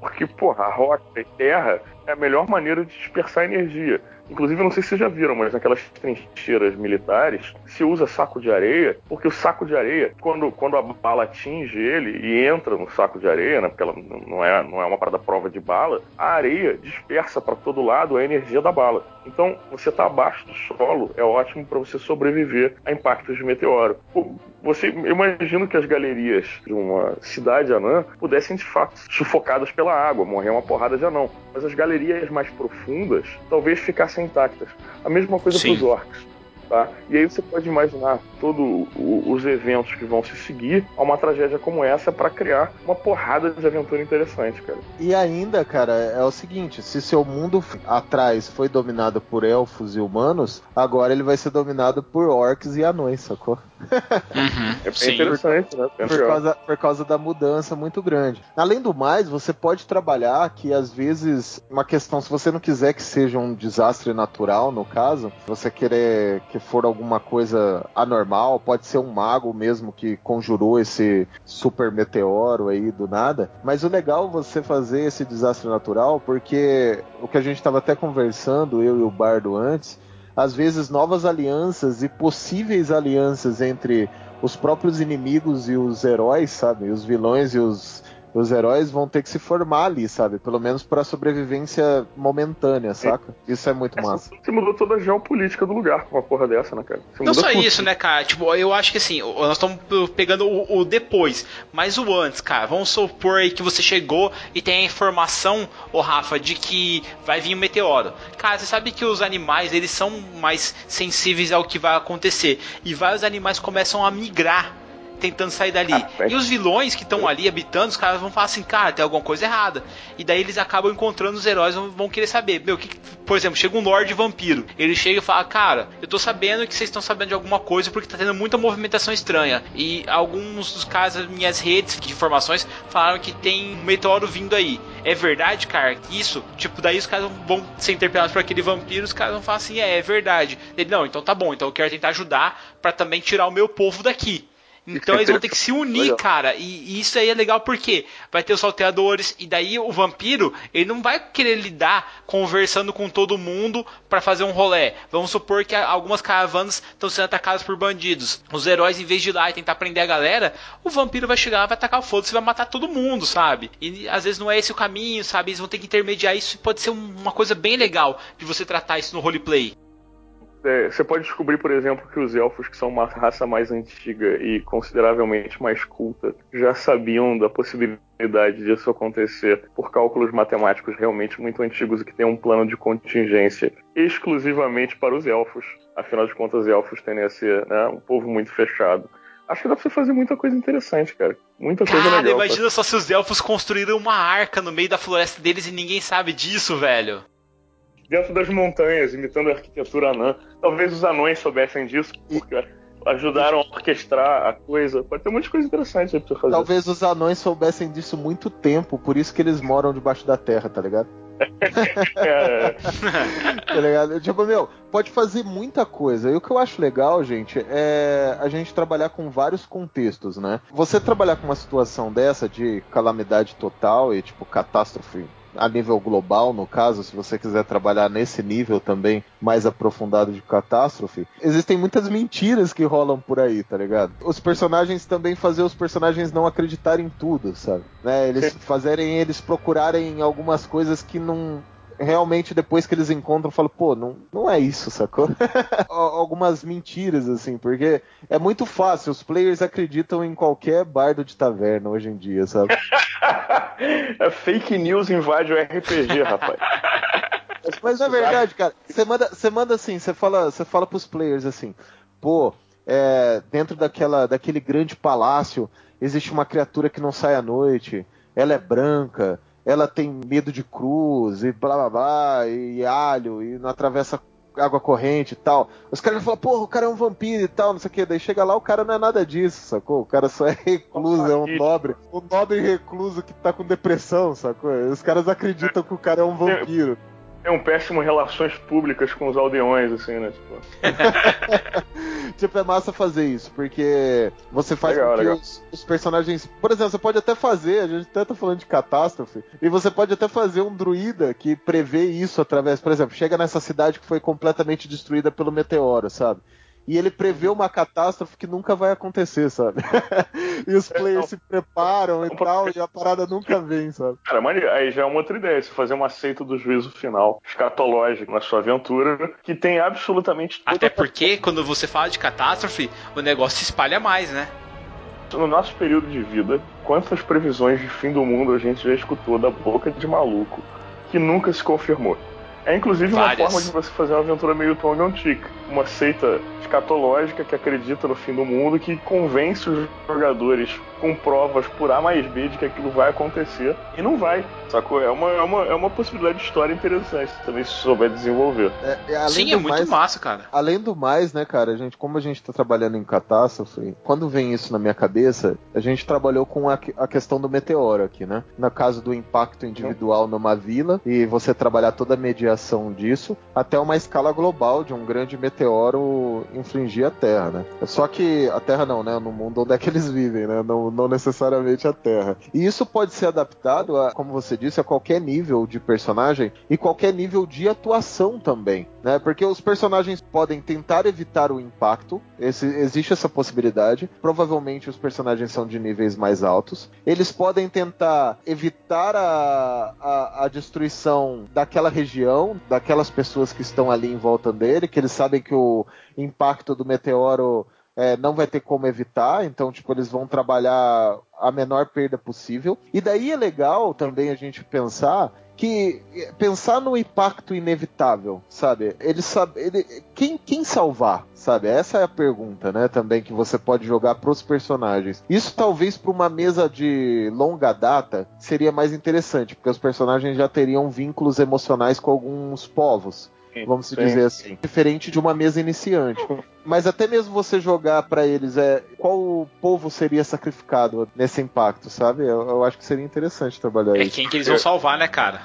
Porque, porra, a rocha e terra é a melhor maneira de dispersar energia. Inclusive, eu não sei se vocês já viram, mas naquelas trincheiras militares se usa saco de areia, porque o saco de areia, quando, quando a bala atinge ele e entra no saco de areia, né, porque ela não é, não é uma parada prova de bala, a areia dispersa para todo lado a energia da bala. Então, você tá abaixo do solo, é ótimo para você sobreviver a impactos de meteoro. Você eu imagino que as galerias de uma cidade anã pudessem de fato sufocadas pela água, morrer uma porrada de anão. Mas as galerias mais profundas talvez ficassem intactas. A mesma coisa para os orcs. Tá? E aí você pode imaginar todos os eventos que vão se seguir a uma tragédia como essa para criar uma porrada de aventura interessante, cara. E ainda, cara, é o seguinte: se seu mundo atrás foi dominado por elfos e humanos, agora ele vai ser dominado por orcs e anões, sacou? Uhum, É bem sim. interessante, né? Por causa, por causa da mudança muito grande. Além do mais, você pode trabalhar que às vezes uma questão, se você não quiser que seja um desastre natural, no caso, se você querer que for alguma coisa anormal, pode ser um mago mesmo que conjurou esse super meteoro aí do nada. Mas o legal é você fazer esse desastre natural, porque o que a gente estava até conversando, eu e o Bardo antes, às vezes novas alianças e possíveis alianças entre os próprios inimigos e os heróis, sabe? Os vilões e os, os heróis vão ter que se formar ali, sabe? Pelo menos para sobrevivência momentânea, saca? Isso é muito massa. Você mudou toda a geopolítica do lugar com uma porra dessa, né, cara? Você Não só tudo. isso, né, cara? Tipo, eu acho que assim, o- nós estamos pegando o, o depois, mas o antes, cara. Vamos supor aí que você chegou e tem a informação, ô Rafa, de que vai vir um meteoro. Cara, você sabe que os animais, eles são mais sensíveis ao que vai acontecer. E vários animais começam a migrar tentando sair dali. Ah, e os vilões que estão ali habitando, os caras vão falar assim, cara, tem alguma coisa errada. E daí eles acabam encontrando os heróis vão, vão querer saber. Meu, que, que- por exemplo, chega um Lorde Vampiro. Ele chega e fala, cara, eu tô sabendo que vocês estão sabendo de alguma coisa porque tá tendo muita movimentação estranha. E alguns dos caras das minhas redes de informações falaram que tem um meteoro vindo aí. É verdade, cara? Isso? Tipo, daí os caras vão ser interpelados por aquele vampiro, os caras vão falar assim, é, é verdade. Ele, não, então tá bom, então eu quero tentar ajudar pra também tirar o meu povo daqui. Então eles vão ter que se unir, Legal. cara. E, e isso aí é legal porque vai ter os salteadores e daí o vampiro, ele não vai querer lidar conversando com todo mundo pra fazer um rolê. Vamos supor que algumas caravanas estão sendo atacadas por bandidos. Os heróis, em vez de ir lá e tentar prender a galera, o vampiro vai chegar, vai atacar o foda-se e vai matar todo mundo, sabe? E às vezes não é esse o caminho, sabe? Eles vão ter que intermediar isso e pode ser um- uma coisa bem legal de você tratar isso no roleplay. É, você pode descobrir, por exemplo, que os elfos, que são uma raça mais antiga e consideravelmente mais culta, já sabiam da possibilidade disso acontecer por cálculos matemáticos realmente muito antigos e que tem um plano de contingência exclusivamente para os elfos. Afinal de contas, os elfos tendem a ser né, um povo muito fechado. Acho que dá pra você fazer muita coisa interessante, cara. Muita coisa Cara, legal. imagina só se os elfos construíram uma arca no meio da floresta deles e ninguém sabe disso, velho. Dentro das montanhas, imitando a arquitetura anã. Talvez os anões soubessem disso, porque ajudaram a orquestrar a coisa. Pode ter um monte de coisa interessante aí pra você fazer. Talvez os anões soubessem disso muito tempo, por isso que eles moram debaixo da terra, tá ligado? É, tá ligado? Tipo, meu, pode fazer muita coisa. E o que eu acho legal, gente, é a gente trabalhar com vários contextos, né? Você trabalhar com uma situação dessa de calamidade total e, tipo, catástrofe a nível global, no caso, se você quiser trabalhar nesse nível também mais aprofundado de catástrofe, existem muitas mentiras que rolam por aí, tá ligado? Os personagens também fazer os personagens não acreditarem em tudo, sabe? Né? Eles fazerem eles procurarem algumas coisas que não realmente depois que eles encontram, falam, pô, não, não é isso, sacou? Al- Algumas mentiras, assim, porque é muito fácil, os players acreditam em qualquer bardo de taverna hoje em dia, sabe? é fake news invade o RPG, rapaz. Mas na verdade, cara, você manda, você manda assim, você fala, você fala pros players assim, pô, é, dentro daquela, daquele grande palácio existe uma criatura que não sai à noite, ela é branca, ela tem medo de cruz e blá blá blá, e alho, e não atravessa água corrente e tal. Os caras falam, porra, o cara é um vampiro e tal, não sei o que. Daí chega lá, o cara não é nada disso, sacou? O cara só é recluso, é um nobre. Um nobre recluso que tá com depressão, sacou? Os caras acreditam que o cara é um vampiro. Tem um péssimo relações públicas com os aldeões, assim, né? Tipo, tipo, é massa fazer isso, porque você faz Legal, com que os, os personagens. Por exemplo, você pode até fazer, a gente até tá falando de catástrofe, e você pode até fazer um druida que prevê isso através. Por exemplo, chega nessa cidade que foi completamente destruída pelo meteoro, sabe? E ele prevê uma catástrofe que nunca vai acontecer, sabe? e os players se preparam e tal, e a parada nunca vem, sabe? Cara, mas aí já é uma outra ideia, você fazer uma aceita do juízo final, escatológico na sua aventura, que tem absolutamente Até porque quando você fala de catástrofe, o negócio se espalha mais, né? No nosso período de vida, quantas previsões de fim do mundo a gente já escutou da boca de maluco que nunca se confirmou? É inclusive uma Várias. forma de você fazer uma aventura meio tongue on cheek. Uma seita escatológica que acredita no fim do mundo, que convence os jogadores com provas por A mais B de que aquilo vai acontecer e não vai. Sacou? É uma, é uma, é uma possibilidade de história interessante também se souber desenvolver. É, é, além Sim, do é muito mais, massa, cara. Além do mais, né, cara, a gente, como a gente tá trabalhando em catástrofe, quando vem isso na minha cabeça, a gente trabalhou com a, a questão do meteoro aqui, né? No caso do impacto individual numa vila e você trabalhar toda a mediação disso até uma escala global de um grande meteoro infligir a Terra, né? Só que a Terra não, né? No mundo onde é que eles vivem, né? Não, necessariamente a Terra. E isso pode ser adaptado, a, como você disse, a qualquer nível de personagem e qualquer nível de atuação também, né? Porque os personagens podem tentar evitar o impacto, esse- existe essa possibilidade. Provavelmente os personagens são de níveis mais altos. Eles podem tentar evitar a, a, a destruição daquela região, daquelas pessoas que estão ali em volta dele, que eles sabem que o impacto do meteoro é, não vai ter como evitar, então, tipo, eles vão trabalhar a menor perda possível. E daí é legal também a gente pensar que pensar no impacto inevitável, sabe? Ele sabe, ele, quem, quem salvar, sabe? Essa é a pergunta, né? Também que você pode jogar para os personagens. Isso talvez para uma mesa de longa data seria mais interessante, porque os personagens já teriam vínculos emocionais com alguns povos vamos sim, dizer assim. Diferente de uma mesa iniciante. Mas até mesmo você jogar para eles é qual povo seria sacrificado nesse impacto, sabe? Eu, eu acho que seria interessante trabalhar é isso. É quem que eles vão salvar, né, cara?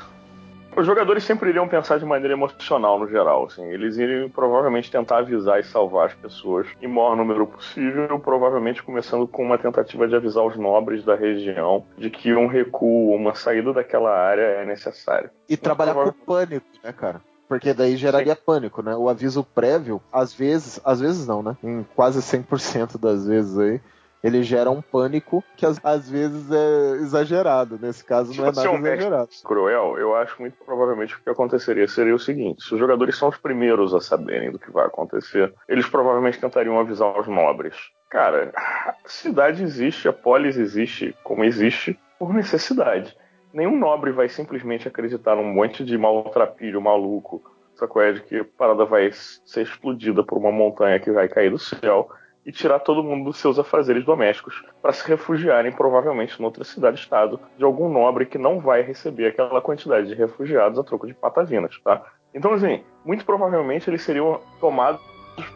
Os jogadores sempre iriam pensar de maneira emocional no geral, assim. Eles iriam provavelmente tentar avisar e salvar as pessoas em maior número possível, provavelmente começando com uma tentativa de avisar os nobres da região de que um recuo, uma saída daquela área é necessário. E trabalhar com pânico, né, cara? Porque daí geraria pânico, né? O aviso prévio, às vezes, às vezes não, né? Em quase 100% das vezes aí, ele gera um pânico que às, às vezes é exagerado. Nesse caso, não é nada um exagerado. Cruel, eu acho muito provavelmente o que aconteceria seria o seguinte: se os jogadores são os primeiros a saberem do que vai acontecer, eles provavelmente tentariam avisar os nobres. Cara, a cidade existe, a polis existe como existe por necessidade nenhum nobre vai simplesmente acreditar num monte de maltrapilho maluco, sacou? É de que a parada vai ser explodida por uma montanha que vai cair do céu e tirar todo mundo dos seus afazeres domésticos para se refugiarem provavelmente em outra cidade-estado de algum nobre que não vai receber aquela quantidade de refugiados a troco de patavinas, tá? Então, assim, muito provavelmente eles seriam tomados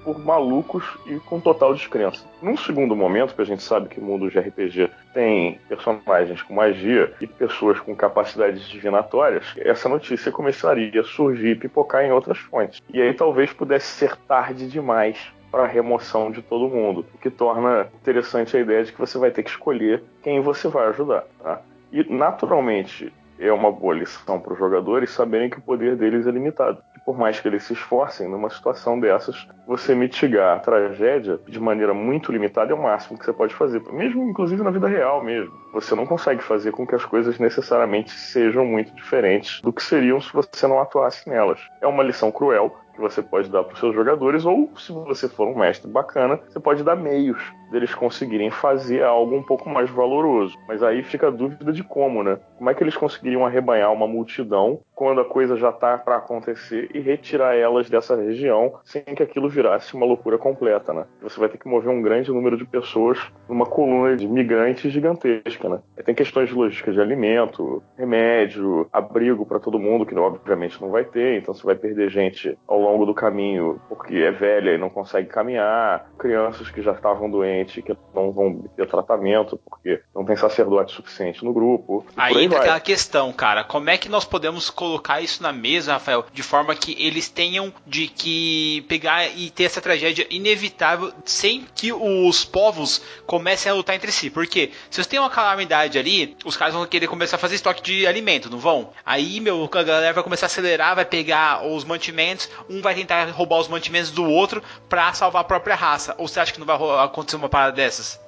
por malucos e com total descrença. Num segundo momento, que a gente sabe que o mundo de RPG tem personagens com magia e pessoas com capacidades divinatórias, essa notícia começaria a surgir e pipocar em outras fontes. E aí talvez pudesse ser tarde demais para a remoção de todo mundo, o que torna interessante a ideia de que você vai ter que escolher quem você vai ajudar. Tá? E naturalmente é uma boa lição para os jogadores saberem que o poder deles é limitado por mais que eles se esforcem, numa situação dessas, você mitigar a tragédia de maneira muito limitada é o máximo que você pode fazer, mesmo inclusive na vida real mesmo. Você não consegue fazer com que as coisas necessariamente sejam muito diferentes do que seriam se você não atuasse nelas. É uma lição cruel, que você pode dar para os seus jogadores, ou se você for um mestre bacana, você pode dar meios deles conseguirem fazer algo um pouco mais valoroso. Mas aí fica a dúvida de como, né? Como é que eles conseguiriam arrebanhar uma multidão quando a coisa já está para acontecer e retirar elas dessa região sem que aquilo virasse uma loucura completa, né? Você vai ter que mover um grande número de pessoas numa coluna de migrantes gigantesca, né? Tem questões de logística de alimento, remédio, abrigo para todo mundo, que obviamente não vai ter, então você vai perder gente ao longo do caminho porque é velha e não consegue caminhar, crianças que já estavam doentes que não vão ter tratamento porque não tem sacerdote suficiente no grupo. Aí, entra aquela questão, cara, como é que nós podemos colocar colocar isso na mesa, Rafael, de forma que eles tenham de que pegar e ter essa tragédia inevitável sem que os povos comecem a lutar entre si. Porque se você tem uma calamidade ali, os caras vão querer começar a fazer estoque de alimento, não vão? Aí, meu, a galera vai começar a acelerar, vai pegar os mantimentos, um vai tentar roubar os mantimentos do outro para salvar a própria raça. Ou você acha que não vai acontecer uma parada dessas?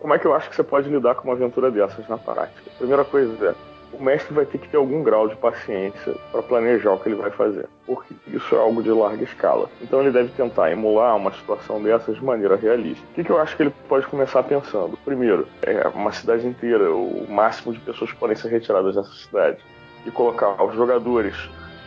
Como é que eu acho que você pode lidar com uma aventura dessas na prática? Primeira coisa é o mestre vai ter que ter algum grau de paciência para planejar o que ele vai fazer, porque isso é algo de larga escala. Então ele deve tentar emular uma situação dessas de maneira realista. O que, que eu acho que ele pode começar pensando? Primeiro, é uma cidade inteira, o máximo de pessoas que podem ser retiradas dessa cidade, e colocar os jogadores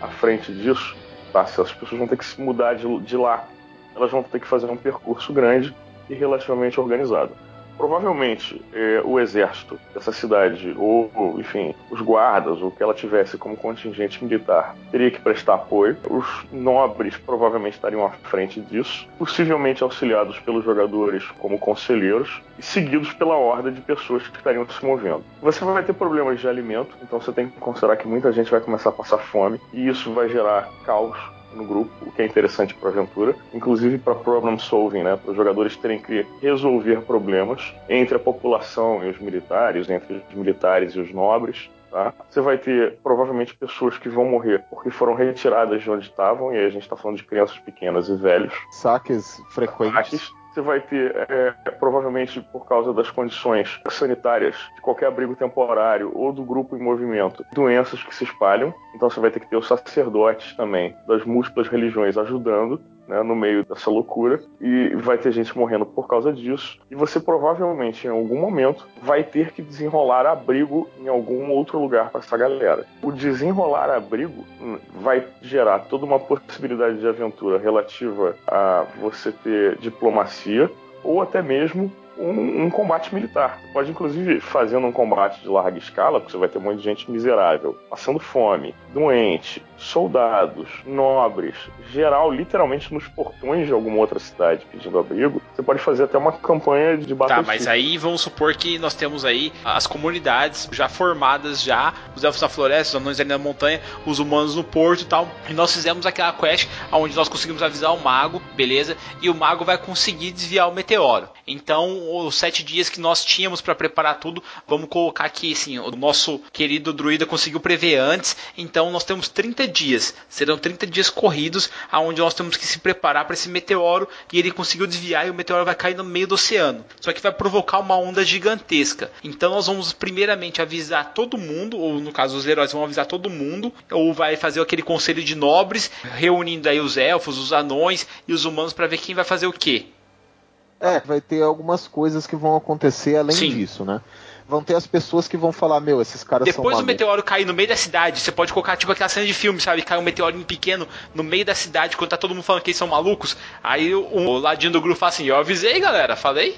à frente disso, tá? essas pessoas vão ter que se mudar de, de lá, elas vão ter que fazer um percurso grande e relativamente organizado provavelmente é, o exército dessa cidade, ou, enfim, os guardas, ou que ela tivesse como contingente militar, teria que prestar apoio. Os nobres provavelmente estariam à frente disso, possivelmente auxiliados pelos jogadores como conselheiros e seguidos pela horda de pessoas que estariam se movendo. Você vai ter problemas de alimento, então você tem que considerar que muita gente vai começar a passar fome, e isso vai gerar caos no grupo, o que é interessante para a aventura, inclusive para problem solving, né, para os jogadores terem que resolver problemas entre a população e os militares, entre os militares e os nobres. Tá? Você vai ter provavelmente pessoas que vão morrer porque foram retiradas de onde estavam, e aí a gente está falando de crianças pequenas e velhos. Saques frequentes. Saques você vai ter, é, provavelmente por causa das condições sanitárias de qualquer abrigo temporário ou do grupo em movimento, doenças que se espalham. Então você vai ter que ter os sacerdotes também das múltiplas religiões ajudando. Né, no meio dessa loucura e vai ter gente morrendo por causa disso. E você provavelmente, em algum momento, vai ter que desenrolar abrigo em algum outro lugar para essa galera. O desenrolar abrigo hum, vai gerar toda uma possibilidade de aventura relativa a você ter diplomacia ou até mesmo um, um, combate militar. Você pode, inclusive, fazendo um combate de larga escala, porque você vai ter um monte de gente miserável, passando fome, doente, soldados, nobres, geral, literalmente nos portões de alguma outra cidade pedindo abrigo. Você pode fazer até uma campanha de batalha. Tá, mas aí vamos supor que nós temos aí as comunidades já formadas já, os elfos na floresta, os anões ali na montanha, os humanos no porto e tal. E nós fizemos aquela quest onde nós conseguimos avisar o mago, beleza? E o mago vai conseguir desviar o meteoro. Então os sete dias que nós tínhamos para preparar tudo, vamos colocar aqui, assim, o nosso querido druida conseguiu prever antes, então nós temos 30 dias, serão 30 dias corridos, aonde nós temos que se preparar para esse meteoro, e ele conseguiu desviar e o meteoro vai cair no meio do oceano, só que vai provocar uma onda gigantesca, então nós vamos primeiramente avisar todo mundo, ou no caso os heróis vão avisar todo mundo, ou vai fazer aquele conselho de nobres, reunindo aí os elfos, os anões e os humanos para ver quem vai fazer o que. É, vai ter algumas coisas que vão acontecer além Sim. disso, né? Vão ter as pessoas que vão falar, meu, esses caras Depois são Depois do meteoro cair no meio da cidade, você pode colocar tipo aquela cena de filme, sabe? Cai um meteoro pequeno no meio da cidade, quando tá todo mundo falando que eles são malucos. Aí o, o ladinho do grupo fala assim, eu avisei, galera, falei.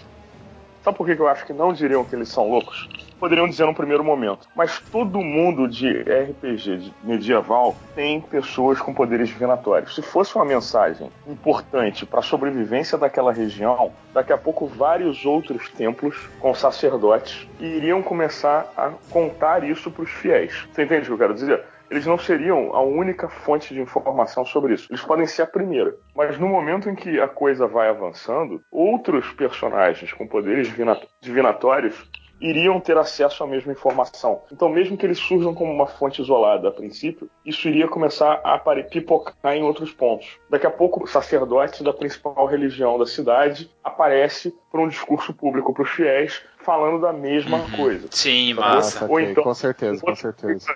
Sabe por que eu acho que não diriam que eles são loucos? poderiam dizer no primeiro momento. Mas todo mundo de RPG medieval tem pessoas com poderes divinatórios. Se fosse uma mensagem importante para a sobrevivência daquela região, daqui a pouco vários outros templos com sacerdotes iriam começar a contar isso para os fiéis. Você entende o que eu quero dizer? Eles não seriam a única fonte de informação sobre isso. Eles podem ser a primeira. Mas no momento em que a coisa vai avançando, outros personagens com poderes divinatórios iriam ter acesso à mesma informação. Então, mesmo que eles surjam como uma fonte isolada a princípio, isso iria começar a pipocar em outros pontos. Daqui a pouco, o sacerdote da principal religião da cidade aparece para um discurso público para os fiéis falando da mesma uhum. coisa. Sim, massa. Ou então, com certeza, com certeza.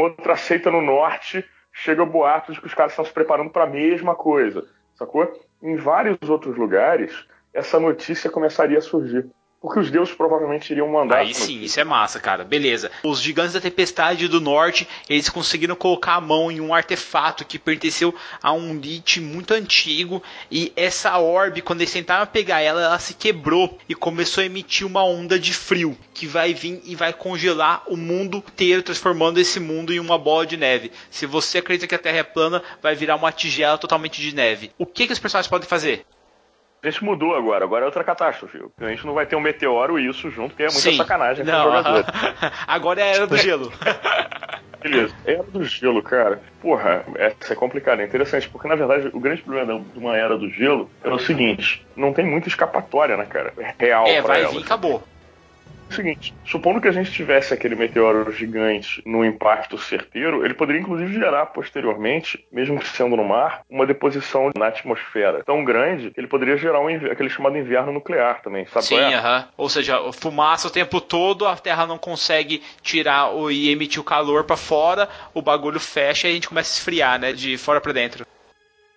Uma outra seita no norte chega boato de que os caras estão se preparando para a mesma coisa, sacou? Em vários outros lugares, essa notícia começaria a surgir. Porque os deuses provavelmente iriam mandar. Aí sim, isso é massa, cara. Beleza. Os gigantes da tempestade do norte, eles conseguiram colocar a mão em um artefato que pertenceu a um Lich muito antigo. E essa orbe, quando eles tentaram pegar ela, ela se quebrou e começou a emitir uma onda de frio que vai vir e vai congelar o mundo inteiro, transformando esse mundo em uma bola de neve. Se você acredita que a Terra é plana, vai virar uma tigela totalmente de neve. O que, que os personagens podem fazer? A gente mudou agora, agora é outra catástrofe. A gente não vai ter um meteoro e isso junto, que é muita Sim. sacanagem não, com o jogador. agora é a era do gelo. Beleza. Era do gelo, cara. Porra, essa é complicada, é interessante, porque na verdade o grande problema de uma era do gelo é o seguinte: não tem muita escapatória, né, cara? É real. É, vai ela. vir acabou seguinte: supondo que a gente tivesse aquele meteoro gigante no impacto certeiro, ele poderia inclusive gerar posteriormente, mesmo sendo no mar, uma deposição na atmosfera tão grande que ele poderia gerar um, aquele chamado inverno nuclear também, sabe? Sim, é? -huh. ou seja, fumaça o tempo todo, a Terra não consegue tirar e emitir o calor para fora, o bagulho fecha e a gente começa a esfriar, né, de fora para dentro.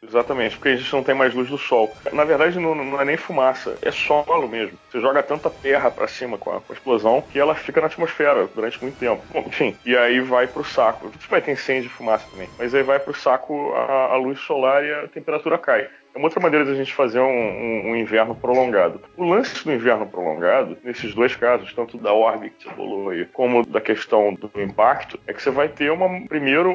Exatamente, porque a gente não tem mais luz do sol. Na verdade, não, não é nem fumaça, é solo mesmo. Você joga tanta terra para cima com a, com a, explosão que ela fica na atmosfera durante muito tempo. Bom, enfim, e aí vai pro saco. Vai ter incêndio de fumaça também, mas aí vai pro saco a, a luz solar e a temperatura cai. É uma outra maneira de a gente fazer um, um, um, inverno prolongado. O lance do inverno prolongado, nesses dois casos, tanto da orbe que você falou aí, como da questão do impacto, é que você vai ter uma. Primeiro,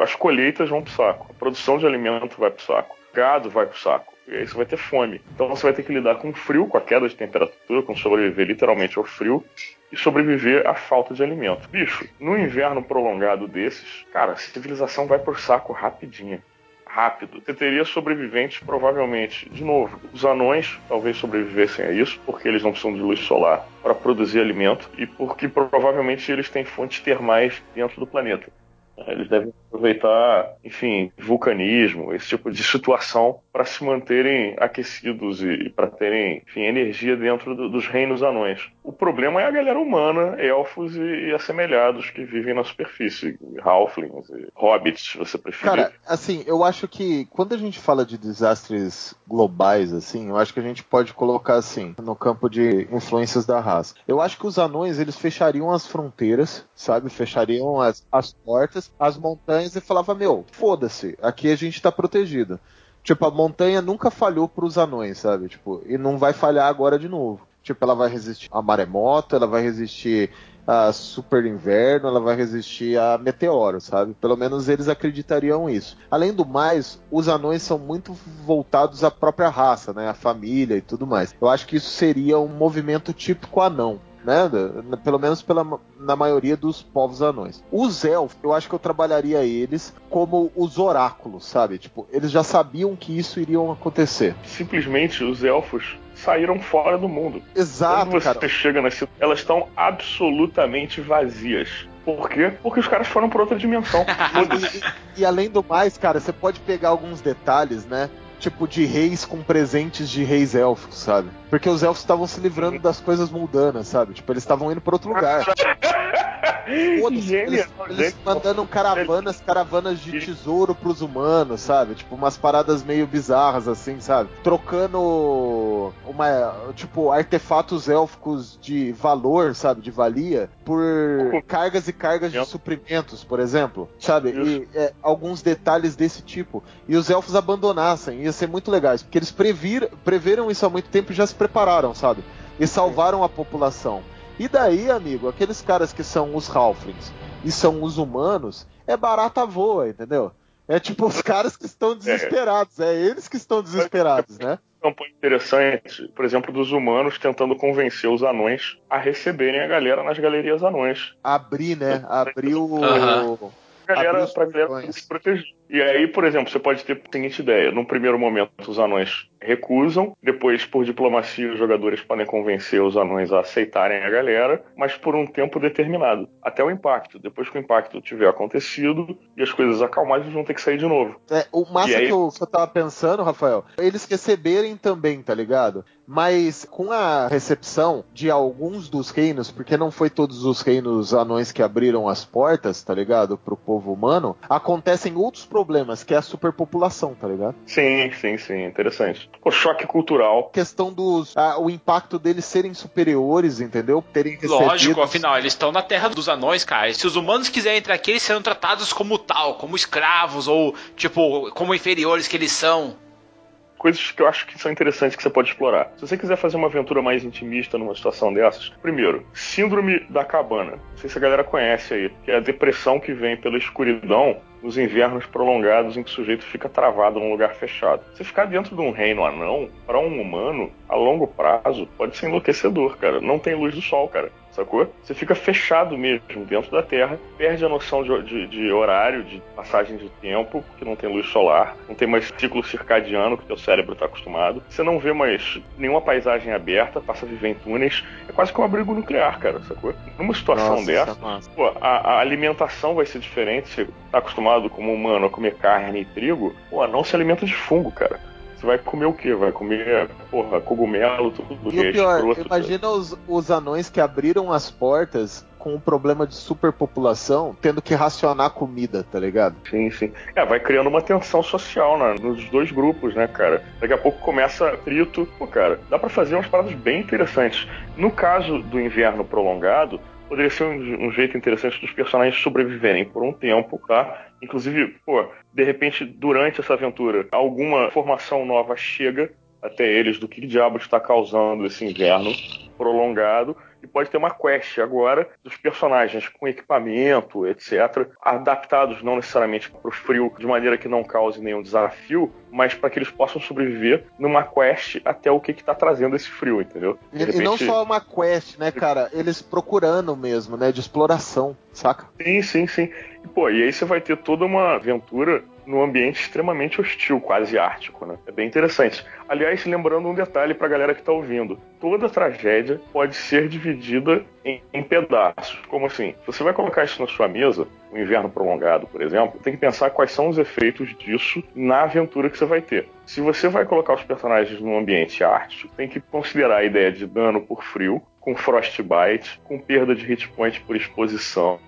as colheitas vão pro saco, a produção de alimento vai pro saco, o gado vai pro saco. E aí você vai ter fome. Então você vai ter que lidar com o frio, com a queda de temperatura, com sobreviver literalmente ao frio e sobreviver à falta de alimento. Bicho, no inverno prolongado desses, cara, a civilização vai pro saco rapidinho rápido. Você teria sobreviventes, provavelmente, de novo, os anões talvez sobrevivessem a isso, porque eles não precisam de luz solar para produzir alimento e porque provavelmente eles têm fontes termais dentro do planeta. Eles devem aproveitar, enfim, vulcanismo, esse tipo de situação para se manterem aquecidos e, e para terem, enfim, energia dentro do, dos reinos anões. O problema é a galera humana, elfos e, e assemelhados que vivem na superfície, halflings, e hobbits, se você preferir. Cara, assim, eu acho que quando a gente fala de desastres globais, assim, eu acho que a gente pode colocar assim, no campo de influências da raça. Eu acho que os anões, eles fechariam as fronteiras, sabe? Fechariam as, as portas, as montanhas e falava, meu, foda-se, aqui a gente tá protegido. Tipo, a montanha nunca falhou pros anões, sabe? Tipo, e não vai falhar agora de novo. Tipo, ela vai resistir a maremoto, ela vai resistir a super inverno, ela vai resistir a meteoro, sabe? Pelo menos eles acreditariam isso. Além do mais, os anões são muito voltados à própria raça, né? A família e tudo mais. Eu acho que isso seria um movimento típico anão né? Pelo menos pela, na maioria dos povos anões. Os elfos, eu acho que eu trabalharia eles como os oráculos, sabe? Tipo, eles já sabiam que isso iria acontecer. Simplesmente os elfos saíram fora do mundo. Exato, Quando você cara. chega na cidade, elas estão absolutamente vazias. Por quê? Porque os caras foram para outra dimensão. E, e- e além do mais, cara, você pode pegar alguns detalhes, né? Tipo, de reis com presentes de reis élficos, sabe? Porque os elfos estavam se livrando das coisas mundanas, sabe? Tipo, eles estavam indo pra outro lugar. Eles, eles mandando caravanas, caravanas de tesouro pros humanos, sabe? Tipo, umas paradas meio bizarras, assim, sabe? Trocando uma, tipo, artefatos élficos de valor, sabe? De valia, por cargas e cargas de suprimentos, por exemplo, sabe? E é, alguns detalhes desse tipo. E os elfos abandonassem, ia ser muito legais, porque eles previr, preveram isso há muito tempo e já se prepararam, sabe? E salvaram a população. E daí, amigo, aqueles caras que são os Halflings e são os humanos, é barata voa, entendeu? É tipo os caras que estão desesperados, é eles que estão desesperados, né? campanha interessante, por exemplo, dos humanos tentando convencer os anões a receberem a galera nas galerias anões. Abrir, né? Abrir o. Aham. Galera, Abrir pra galera se proteger. E aí, por exemplo, você pode ter a seguinte ideia: num primeiro momento, os anões recusam, depois, por diplomacia, os jogadores podem convencer os anões a aceitarem a galera, mas por um tempo determinado, até o impacto. Depois que o impacto tiver acontecido e as coisas acalmarem, eles vão ter que sair de novo. É, o massa aí- que, eu, que eu tava pensando, Rafael, eles receberem também, tá ligado? Mas com a recepção de alguns dos reinos, porque não foi todos os reinos anões que abriram as portas, tá ligado? Pro povo humano, acontecem outros problemas, que é a superpopulação, tá ligado? Sim, sim, sim, interessante. O choque cultural. questão dos. ah, o impacto deles serem superiores, entendeu? Terem recebido. Lógico, afinal, eles estão na terra dos anões, cara. Se os humanos quiserem entrar aqui, eles serão tratados como tal, como escravos, ou, tipo, como inferiores que eles são. coisas que eu acho que são interessantes que você pode explorar. Se você quiser fazer uma aventura mais intimista numa situação dessas, primeiro, síndrome da cabana. Não sei se a galera conhece aí, que é a depressão que vem pela escuridão nos invernos prolongados em que o sujeito fica travado num lugar fechado. Você ficar dentro de um reino anão, para um humano, a longo prazo, pode ser enlouquecedor, cara. Não tem luz do sol, cara. Sacou? Você fica fechado mesmo dentro da Terra, perde a noção de, de- de horário, de passagem de tempo, porque não tem luz solar, não tem mais ciclo circadiano que teu cérebro está acostumado. Você não vê mais nenhuma paisagem aberta, passa a viver em túneis. É quase que um abrigo nuclear, cara, sacou? Numa situação Nossa, dessa. Pô, a, a alimentação vai ser diferente. Você tá acostumado como humano a comer carne e trigo, pô, não se alimenta de fungo, cara. Você vai comer o quê? Vai comer, porra, cogumelo, tudo E que o pior, escroto. imagina os, os anões que abriram as portas com o problema de superpopulação, tendo que racionar comida, tá ligado? Sim, sim. É, vai criando uma tensão social né, nos dois grupos, né, cara? Daqui a pouco começa atrito. Pô, cara, dá pra fazer umas paradas bem interessantes. No caso do inverno prolongado, poderia ser um, um jeito interessante dos personagens sobreviverem por um tempo, tá? Inclusive, pô, de repente, durante essa aventura, alguma formação nova chega até eles do que diabo está causando esse inverno prolongado e pode ter uma quest agora dos personagens com equipamento, etc., adaptados não necessariamente para o frio de maneira que não cause nenhum desafio, mas para que eles possam sobreviver numa quest até o que está trazendo esse frio, entendeu? De E, não repente- só uma quest, né, cara? Eles procurando mesmo, né? De exploração, saca? Sim, sim, sim. E, pô, e aí você vai ter toda uma aventura num ambiente extremamente hostil, quase ártico, né? É bem interessante. Aliás, lembrando um detalhe pra galera que tá ouvindo: toda tragédia pode ser dividida em, em, pedaços. Como assim? Você vai colocar isso na sua mesa, o um inverno prolongado, por exemplo, tem que pensar quais são os efeitos disso na aventura que você vai ter. Se você vai colocar os personagens num ambiente ártico, tem que considerar a ideia de dano por frio, com frostbite, com perda de hit point por exposição,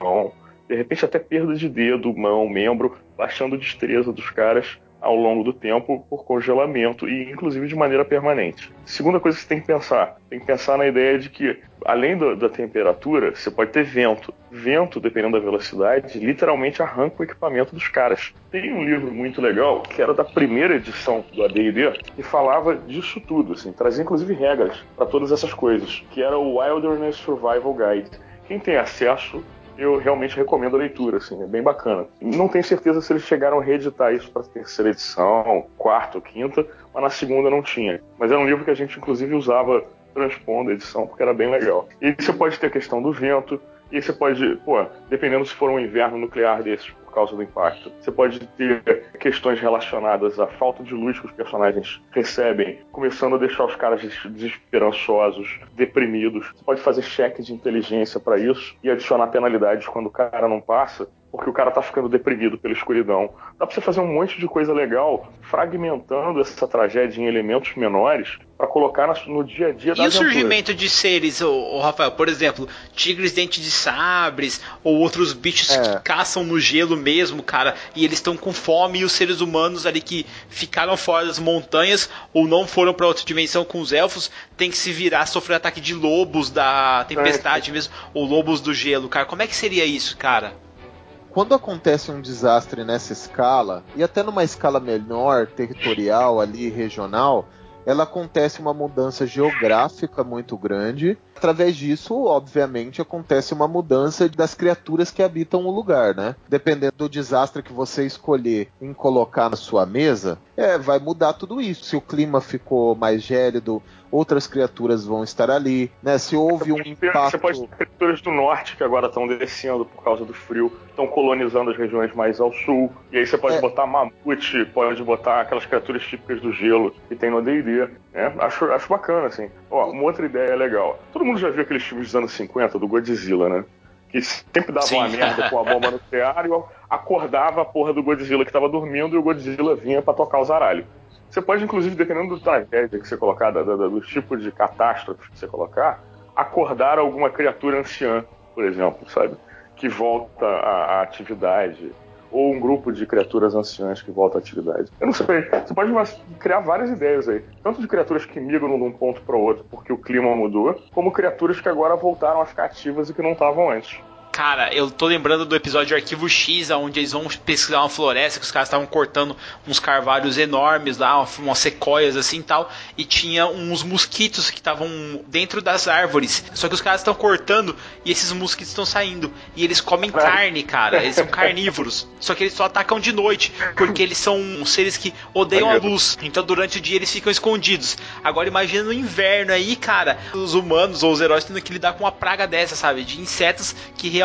de repente até perda de dedo, mão, membro, baixando destreza dos caras ao longo do tempo por congelamento e inclusive de maneira permanente. Segunda coisa que você tem que pensar, tem que pensar na ideia de que além do, da temperatura, você pode ter vento. Vento, dependendo da velocidade, literalmente arranca o equipamento dos caras. Tem um livro muito legal que era da primeira edição do AD&D que falava disso tudo, assim, trazia inclusive regras para todas essas coisas, que era o Wilderness Survival Guide. Quem tem acesso eu realmente recomendo a leitura, assim, é bem bacana. Não tenho certeza se eles chegaram a reeditar isso para terceira edição, quarta ou quinta, mas na segunda não tinha. Mas era um livro que a gente inclusive usava transpondo a edição, porque era bem legal. E você pode ter a questão do vento, e você pode, pô, dependendo se for um inverno nuclear desses, por causa do impacto. Você pode ter questões relacionadas à falta de luz que os personagens recebem, começando a deixar os caras desesperançosos, deprimidos. Você pode fazer cheque de inteligência para isso e adicionar penalidades quando o cara não passa porque o cara tá ficando deprimido pela escuridão. Dá pra você fazer um monte de coisa legal, fragmentando essa tragédia em elementos menores para colocar no dia a dia e da E o surgimento de seres, o, Rafael, por exemplo, tigres dentes de sabres, ou outros bichos é. que caçam no gelo mesmo, cara, e eles estão com fome, e os seres humanos ali que ficaram fora das montanhas, ou não foram para outra dimensão com os elfos, tem que se virar, sofrer ataque de lobos da tempestade é. mesmo, ou lobos do gelo, cara. Como é que seria isso, cara? Quando acontece um desastre nessa escala, e até numa escala menor, territorial ali, regional, ela acontece uma mudança geográfica muito grande. Através disso, obviamente, acontece uma mudança das criaturas que habitam o lugar, né? Dependendo do desastre que você escolher em colocar na sua mesa, é, vai mudar tudo isso. Se o clima ficou mais gélido, outras criaturas vão estar ali, né? Se houve um impacto... Você pode ter criaturas do norte que agora estão descendo por causa do frio, estão colonizando as regiões mais ao sul, e aí você pode é... botar mamute, pode botar aquelas criaturas típicas do gelo que tem no D&D, né? Acho, acho bacana, assim. Ó, uma outra ideia legal. Todo mundo já viu aqueles filmes dos anos 50 do Godzilla, né? Que sempre dava Sim. uma merda com a bomba nuclear e acordava a porra do Godzilla que tava dormindo e o Godzilla vinha para tocar os aralhos. Você pode, inclusive, dependendo do tragédia que você colocar, do, do, do tipo de catástrofe que você colocar, acordar alguma criatura anciã, por exemplo, sabe? Que volta à, à atividade. Ou um grupo de criaturas anciãs que volta à atividade. Eu não sei. Você pode criar várias ideias aí. Tanto de criaturas que migram de um ponto para outro porque o clima mudou, como criaturas que agora voltaram a ficar ativas e que não estavam antes. Cara, eu tô lembrando do episódio Arquivo X, onde eles vão pesquisar uma floresta, que os caras estavam cortando uns carvalhos enormes lá, umas sequoias assim e tal, e tinha uns mosquitos que estavam dentro das árvores. Só que os caras estão cortando e esses mosquitos estão saindo. E eles comem carne, cara. Eles são carnívoros. Só que eles só atacam de noite, porque eles são seres que odeiam a luz. Então durante o dia eles ficam escondidos. Agora imagina no inverno aí, cara, os humanos ou os heróis tendo que lidar com uma praga dessa, sabe? De insetos que realmente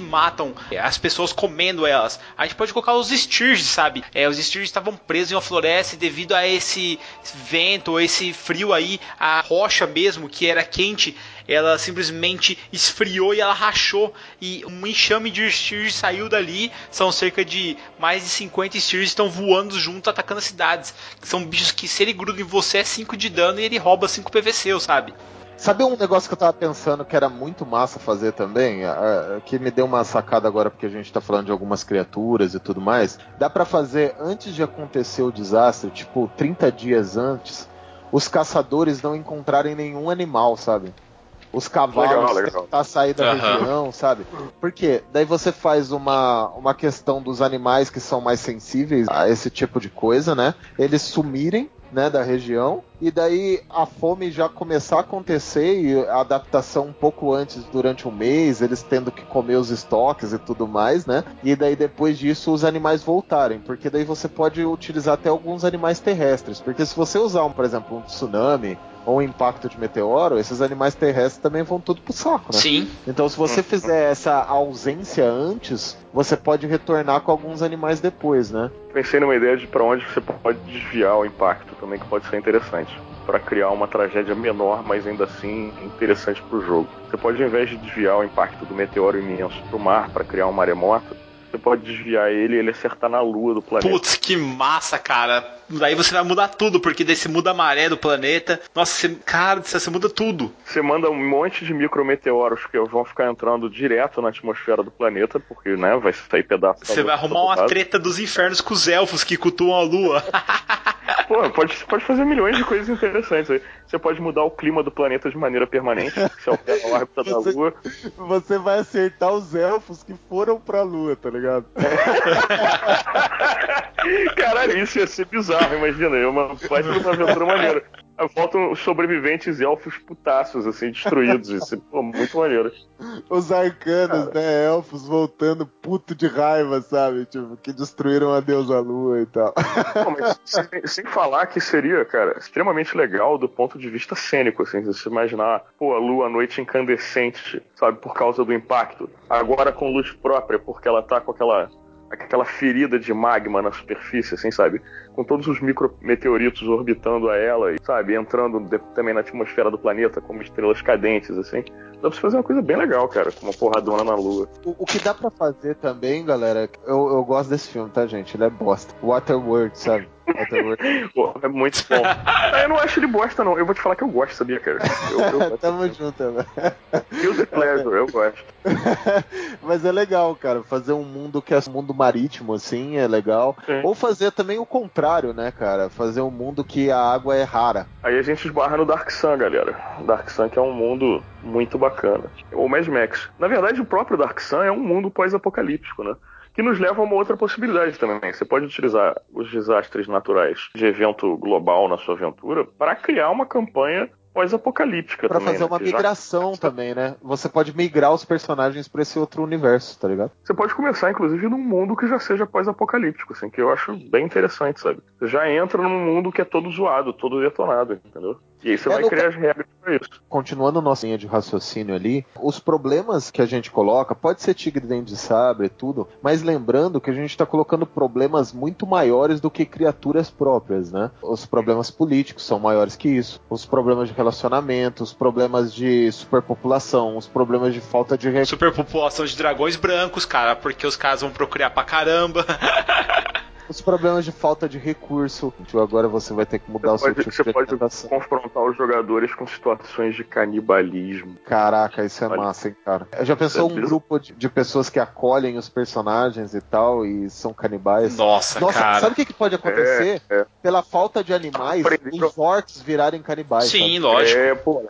matam as pessoas comendo elas. A gente pode colocar os Stirges, sabe? É, os Stirges estavam presos em uma floresta e devido a esse vento, esse frio aí, a rocha mesmo, que era quente, ela simplesmente esfriou e ela rachou e um enxame de Stirges saiu dali. São cerca de mais de 50 Stirges estão voando junto, atacando as cidades. São bichos que se ele gruda em você é 5 de dano e ele rouba 5 PVC, sabe? Sabe um negócio que eu tava pensando que era muito massa fazer também? que me deu uma sacada agora porque a gente tá falando de algumas criaturas e tudo mais. Dá para fazer antes de acontecer o desastre, tipo 30 dias antes, os caçadores não encontrarem nenhum animal, sabe? Os cavalos legal, legal. tentar sair da uhum. região, sabe? Porque daí você faz uma, uma questão dos animais que são mais sensíveis a esse tipo de coisa, né? Eles sumirem né, da região. E daí a fome já começar a acontecer e a adaptação um pouco antes, durante um mês, eles tendo que comer os estoques e tudo mais, né? E daí depois disso os animais voltarem, porque daí você pode utilizar até alguns animais terrestres, porque se você usar, um, por exemplo, um tsunami ou um impacto de meteoro, esses animais terrestres também vão tudo pro saco, né? Sim. Então, se você fizer essa ausência antes, você pode retornar com alguns animais depois, né? Pensei numa ideia de para onde você pode desviar o impacto também, que pode ser interessante. para criar uma tragédia menor, mas ainda assim interessante para o jogo. Você pode, ao invés de desviar o impacto do meteoro imenso para o mar para criar um maremoto, você pode desviar ele e ele acertar na lua do planeta. Putz, que massa, cara. Daí você vai mudar tudo, porque daí você muda a maré do planeta. Nossa, você, cara, você muda tudo. Você manda um monte de micrometeoros que vão ficar entrando direto na atmosfera do planeta, porque, né, vai sair pedaço. Você vai arrumar uma treta dos infernos com os elfos que cultuam a lua. Pô, pode, pode fazer milhões de coisas interessantes aí. Você pode mudar o clima do planeta de maneira permanente, se altera a órbita da Você- Lua. Você vai acertar os elfos que foram pra lua, tá ligado? Caralho, isso ia ser bizarro, imagina. É uma parte de uma aventura maneira. Faltam os sobreviventes elfos putaços, assim, destruídos. Isso, é, pô, muito maneiro. Os arcanos, né? Elfos voltando puto de raiva, sabe? Tipo, que destruíram a deusa lua e tal. Pô, mas sem, sem falar que seria, cara, extremamente legal do ponto de vista cênico, assim, se você imaginar, pô, a lua à noite incandescente, sabe, por causa do impacto. Agora com luz própria, porque ela tá com aquela aquela ferida de magma na superfície, assim, sabe? Com todos os micrometeoritos orbitando a ela e, sabe, entrando de- também na atmosfera do planeta como estrelas cadentes, assim. Dá pra você fazer uma coisa bem legal, cara, com uma porradona na lua. O, o que dá pra fazer também, galera, eu, eu gosto desse filme, tá, gente? Ele é bosta. Waterworld, sabe? Waterworld. Pô, é muito bom. Eu não acho ele bosta, não. Eu vou te falar que eu gosto, sabia, cara? Eu, eu gosto. Tamo junto, né? Feel the pleasure, eu gosto. Mas é legal, cara, fazer um mundo que é um mundo marítimo, assim, é legal. Sim. Ou fazer também o contrário, né, cara? Fazer um mundo que a água é rara. Aí a gente esbarra no Dark Sun, galera. Dark Sun que é um mundo muito bacana. O Mad Max. Na verdade, o próprio Dark Sun é um mundo pós-apocalíptico, né? Que nos leva a uma outra possibilidade também. Você pode utilizar os desastres naturais de evento global na sua aventura para criar uma campanha pós-apocalíptica Pra também. fazer né? uma Que já- migração também, né? Você pode migrar os personagens pra esse outro universo, tá ligado? Você pode começar, inclusive, num mundo que já seja pós-apocalíptico, assim, que eu acho bem interessante, sabe? Você já entra num mundo que é todo zoado, todo detonado, entendeu? E aí você É, vai no criar as regras pra isso. Continuando nossa linha de raciocínio ali, os problemas que a gente coloca, pode ser tigre dente de sabre e tudo, mas lembrando que a gente tá colocando problemas muito maiores do que criaturas próprias, né? Os problemas políticos são maiores que isso, os problemas de relacionamento, os problemas de superpopulação, os problemas de falta de recursos. Superpopulação de dragões brancos, cara, porque os caras vão procriar pra caramba. Os problemas de falta de recurso. Tipo, Agora você vai ter que mudar o seu Pode- tipo você de pode alimentação. confrontar os jogadores com situações de canibalismo. Caraca, isso é Olha. massa, hein, cara. Já pensou um grupo de, de pessoas que acolhem os personagens e tal e são canibais? Nossa, Nossa, cara. sabe o que, que pode acontecer? É, é. Pela falta de animais, os orcs virarem canibais. Sim, sabe? lógico. É, pô,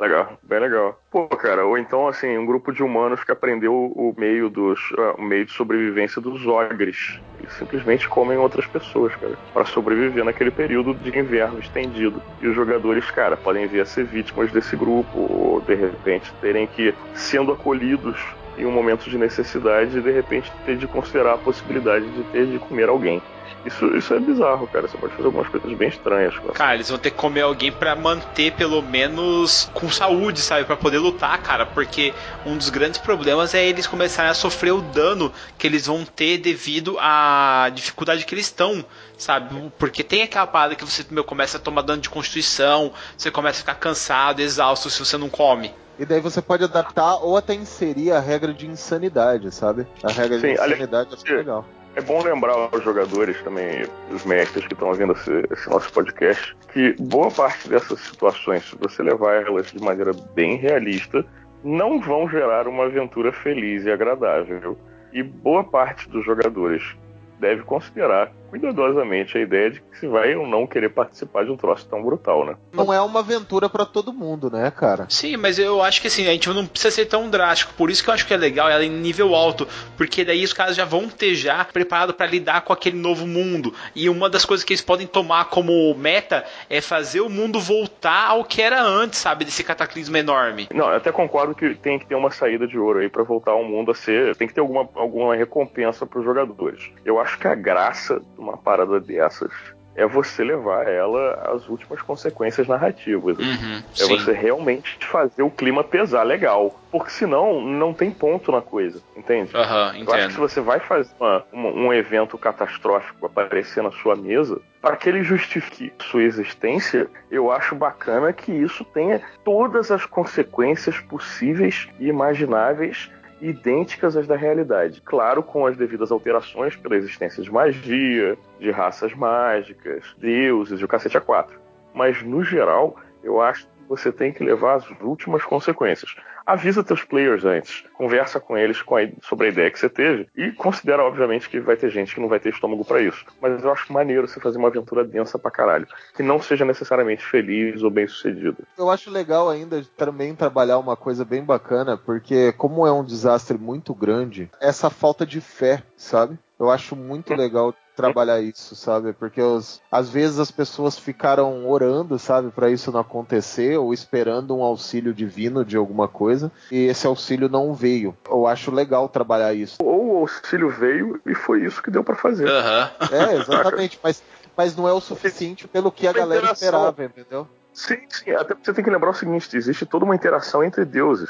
legal, bem legal. Pô, cara, ou então, assim, um grupo de humanos que aprendeu o meio dos. ah, o meio de sobrevivência dos ogres. E simplesmente comem outras pessoas, cara, Pra sobreviver naquele período de inverno estendido. E os jogadores, cara, podem vir a ser vítimas desse grupo, ou de repente terem que, sendo acolhidos em um momento de necessidade, de repente ter de considerar a possibilidade de ter de comer alguém. Isso, isso é bizarro, cara. Você pode fazer algumas coisas bem estranhas, cara. Cara, eles vão ter que comer alguém pra manter pelo menos com saúde, sabe? Pra poder lutar, cara. Porque um dos grandes problemas é eles começarem a sofrer o dano que eles vão ter devido à dificuldade que eles estão, sabe? Porque tem aquela parada que você meu, começa a tomar dano de constituição, você começa a ficar cansado, exausto se você não come. E daí você pode adaptar ou até inserir a regra de insanidade, sabe? A regra Sim, de ali- insanidade que é legal. É bom lembrar aos jogadores também, os mestres que estão ouvindo esse, esse nosso podcast, que boa parte dessas situações, se você levar elas de maneira bem realista, não vão gerar uma aventura feliz e agradável. E boa parte dos jogadores deve considerar cuidadosamente a ideia de que se vai ou não querer participar de um troço tão brutal, né? Não é uma aventura pra todo mundo, né, cara? Sim, mas eu acho que assim, a gente não precisa ser tão drástico. Por isso que eu acho que é legal ela em nível alto. Porque daí os caras já vão ter já preparado pra lidar com aquele novo mundo. E uma das coisas que eles podem tomar como meta é fazer o mundo voltar ao que era antes, sabe? Desse cataclismo enorme. Não, eu até concordo que tem que ter uma saída de ouro aí pra voltar ao mundo a ser. Tem que ter alguma, alguma recompensa pros jogadores. Eu acho que a graça uma parada dessas é você levar ela às últimas consequências narrativas. Uhum, é sim. você realmente fazer o clima pesar legal. Porque senão não tem ponto na coisa, entende? Aham, Eu acho que se você vai fazer uma- uma- um evento catastrófico aparecer na sua mesa, para que ele justifique sua existência, eu acho bacana que isso tenha todas as consequências possíveis e imagináveis idênticas às da realidade. Claro, com as devidas alterações pela existência de magia, de raças mágicas, deuses e o cacete a quatro. Mas, no geral, eu acho que você tem que levar as últimas consequências. Avisa teus players antes, conversa com eles com a- sobre a ideia que você teve e considera, obviamente, que vai ter gente que não vai ter estômago para isso. Mas eu acho maneiro você fazer uma aventura densa pra caralho, que não seja necessariamente feliz ou bem sucedida. Eu acho legal ainda também trabalhar uma coisa bem bacana, porque como é um desastre muito grande, essa falta de fé, sabe? Eu acho muito legal trabalhar isso, sabe? Porque os- às vezes as pessoas ficaram orando, sabe, para isso não acontecer ou esperando um auxílio divino de alguma coisa e esse auxílio não veio. Eu acho legal trabalhar isso. Ou o auxílio veio e foi isso que deu para fazer. Aham. É, exatamente, mas mas não é o suficiente pelo que a galera esperava, entendeu? Sim, sim. Até porque você tem que lembrar o seguinte: existe toda uma interação entre deuses.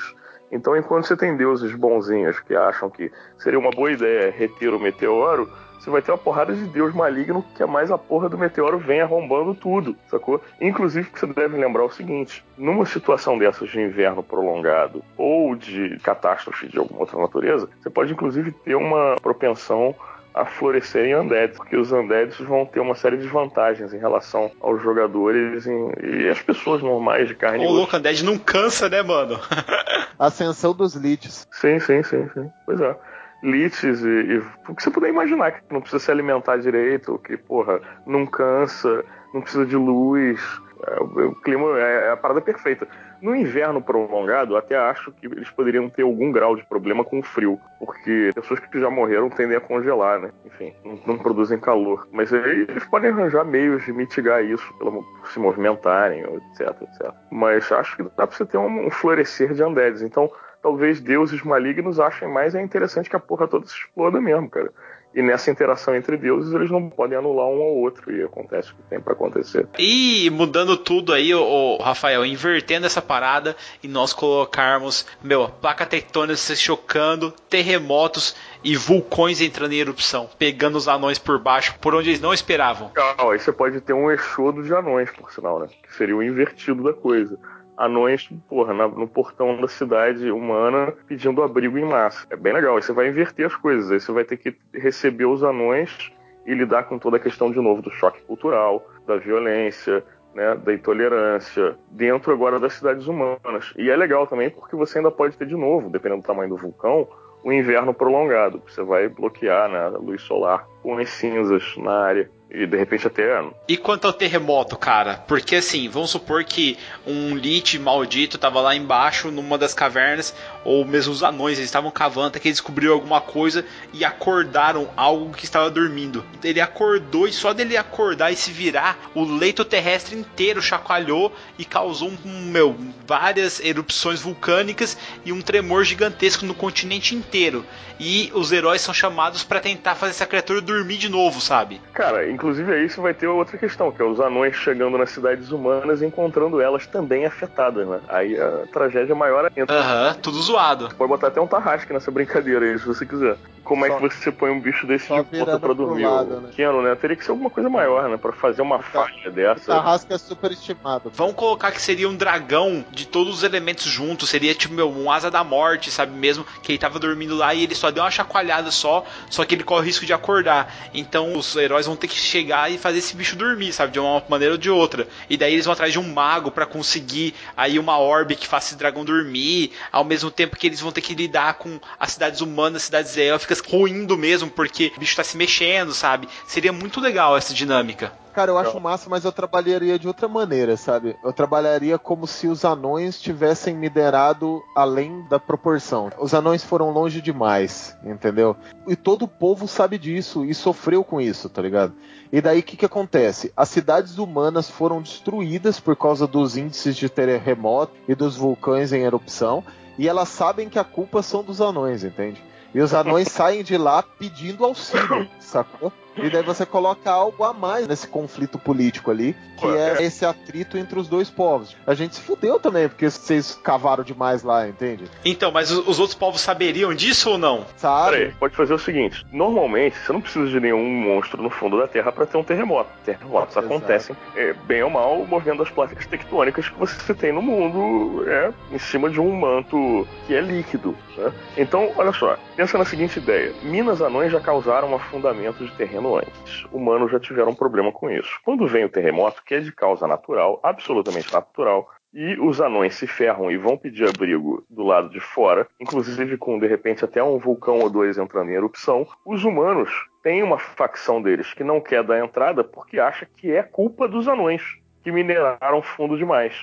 Então, enquanto você tem deuses bonzinhos que acham que seria uma boa ideia reter o meteoro, você vai ter uma porrada de deus maligno que é mais a porra do meteoro vem arrombando tudo, sacou? Inclusive, você deve lembrar o seguinte: numa situação dessas de inverno prolongado ou de catástrofe de alguma outra natureza, você pode inclusive ter uma propensão a florescer em undeads, porque os undeads vão ter uma série de vantagens em relação aos jogadores em- e as pessoas normais de carne e O louco Undead não cansa, né, mano? Ascensão dos liches. Sim, sim, sim, sim. Pois é. Liches e, e o que você puder imaginar, que não precisa se alimentar direito, que, porra, não cansa, não precisa de luz. É, o, clima é, é a parada perfeita. No inverno prolongado, até acho que eles poderiam ter algum grau de problema com o frio, porque pessoas que já morreram tendem a congelar, né? Enfim, não, não produzem calor. Mas eles podem arranjar meios de mitigar isso, pelo, se movimentarem, etc, etc. Mas acho que dá pra você ter um, um florescer de undeads. Então, talvez deuses malignos achem mais é interessante que a porra toda se exploda mesmo, cara. E nessa interação entre deuses, eles não podem anular um ao outro, e acontece o que tem pra acontecer. E mudando tudo aí, o Rafael, invertendo essa parada e nós colocarmos, meu, placa tectônica se chocando, terremotos e vulcões entrando em erupção, pegando os anões por baixo, por onde eles não esperavam. Legal, aí você pode ter um exodo de anões, por sinal, né? Que seria o invertido da coisa. Anões, porra, na- no portão da cidade humana pedindo abrigo em massa. É bem legal. Aí você vai inverter as coisas. Aí você vai ter que receber os anões e lidar com toda a questão de novo do choque cultural, da violência, né, da intolerância, dentro agora das cidades humanas. E é legal também porque você ainda pode ter de novo, dependendo do tamanho do vulcão, o inverno prolongado. Você vai bloquear né, a luz solar com as cinzas na área. E de repente até E quanto ao terremoto, cara? Porque assim, vamos supor que um Lich maldito tava lá embaixo numa das cavernas, ou mesmo os anões, eles estavam cavando até que eles descobriram alguma coisa e acordaram algo que estava dormindo. Ele acordou e só dele acordar e se virar, o leito terrestre inteiro chacoalhou e causou meu, várias erupções vulcânicas e um tremor gigantesco no continente inteiro. E os heróis são chamados para tentar fazer essa criatura dormir de novo, sabe? Cara, inclusive aí você vai ter outra questão, que é os anões chegando nas cidades humanas e encontrando elas também afetadas, né? Aí a tragédia maior ainda. Aham, tudo zoado. Pode botar até um tarrasque nessa brincadeira aí, se você quiser. Como é Só- que você põe um bicho desse de volta virando pra dormir? lado, né? Keanu, né? Teria que ser alguma coisa maior, né? Pra fazer uma falha dessa. Tarrasca é super estimado. Vamos colocar que seria um dragão de todos os elementos juntos. Seria tipo, meu, um asa da morte, sabe mesmo? Que ele tava dormindo lá e ele só deu uma chacoalhada só. Só que ele corre o risco de acordar. Então os heróis vão ter que chegar e fazer esse bicho dormir, sabe? De uma maneira ou de outra. E daí eles vão atrás de um mago pra conseguir aí uma orbe que faça esse dragão dormir. Ao mesmo tempo que eles vão ter que lidar com as cidades humanas, cidades élficas ruindo mesmo, porque o bicho tá se mexendo, sabe? Seria muito legal essa dinâmica. Cara, eu acho massa, mas eu trabalharia de outra maneira, sabe? Eu trabalharia como se os anões tivessem minerado além da proporção. Os anões foram longe demais, entendeu? E todo o povo sabe disso e sofreu com isso, tá ligado? E daí o que, que acontece? As cidades humanas foram destruídas por causa dos índices de terremoto e dos vulcões em erupção, e elas sabem que a culpa são dos anões, entende? E os anões saem de lá pedindo auxílio, sacou? E daí você coloca algo a mais nesse conflito político ali, que é esse atrito entre os dois povos. A gente se fudeu também, porque vocês cavaram demais lá, entende? Então, mas os os outros povos saberiam disso ou não? Sabe? Peraí, pode fazer o seguinte: normalmente você não precisa de nenhum monstro no fundo da Terra para ter um terremoto. Terremotos Exato. acontecem, é, bem ou mal, movendo as placas tectônicas que você tem no mundo é, em cima de um manto que é líquido. né? Então, olha só, pensa na seguinte ideia: Minas anões já causaram afundamento de terreno antes. Humanos já tiveram um problema com isso. Quando vem o terremoto, que é de causa natural, absolutamente natural, e os anões se ferram e vão pedir abrigo do lado de fora, inclusive com de repente até um vulcão ou dois entrando em erupção. Os humanos têm uma facção deles que não quer dar entrada porque acha que é culpa dos anões que mineraram fundo demais.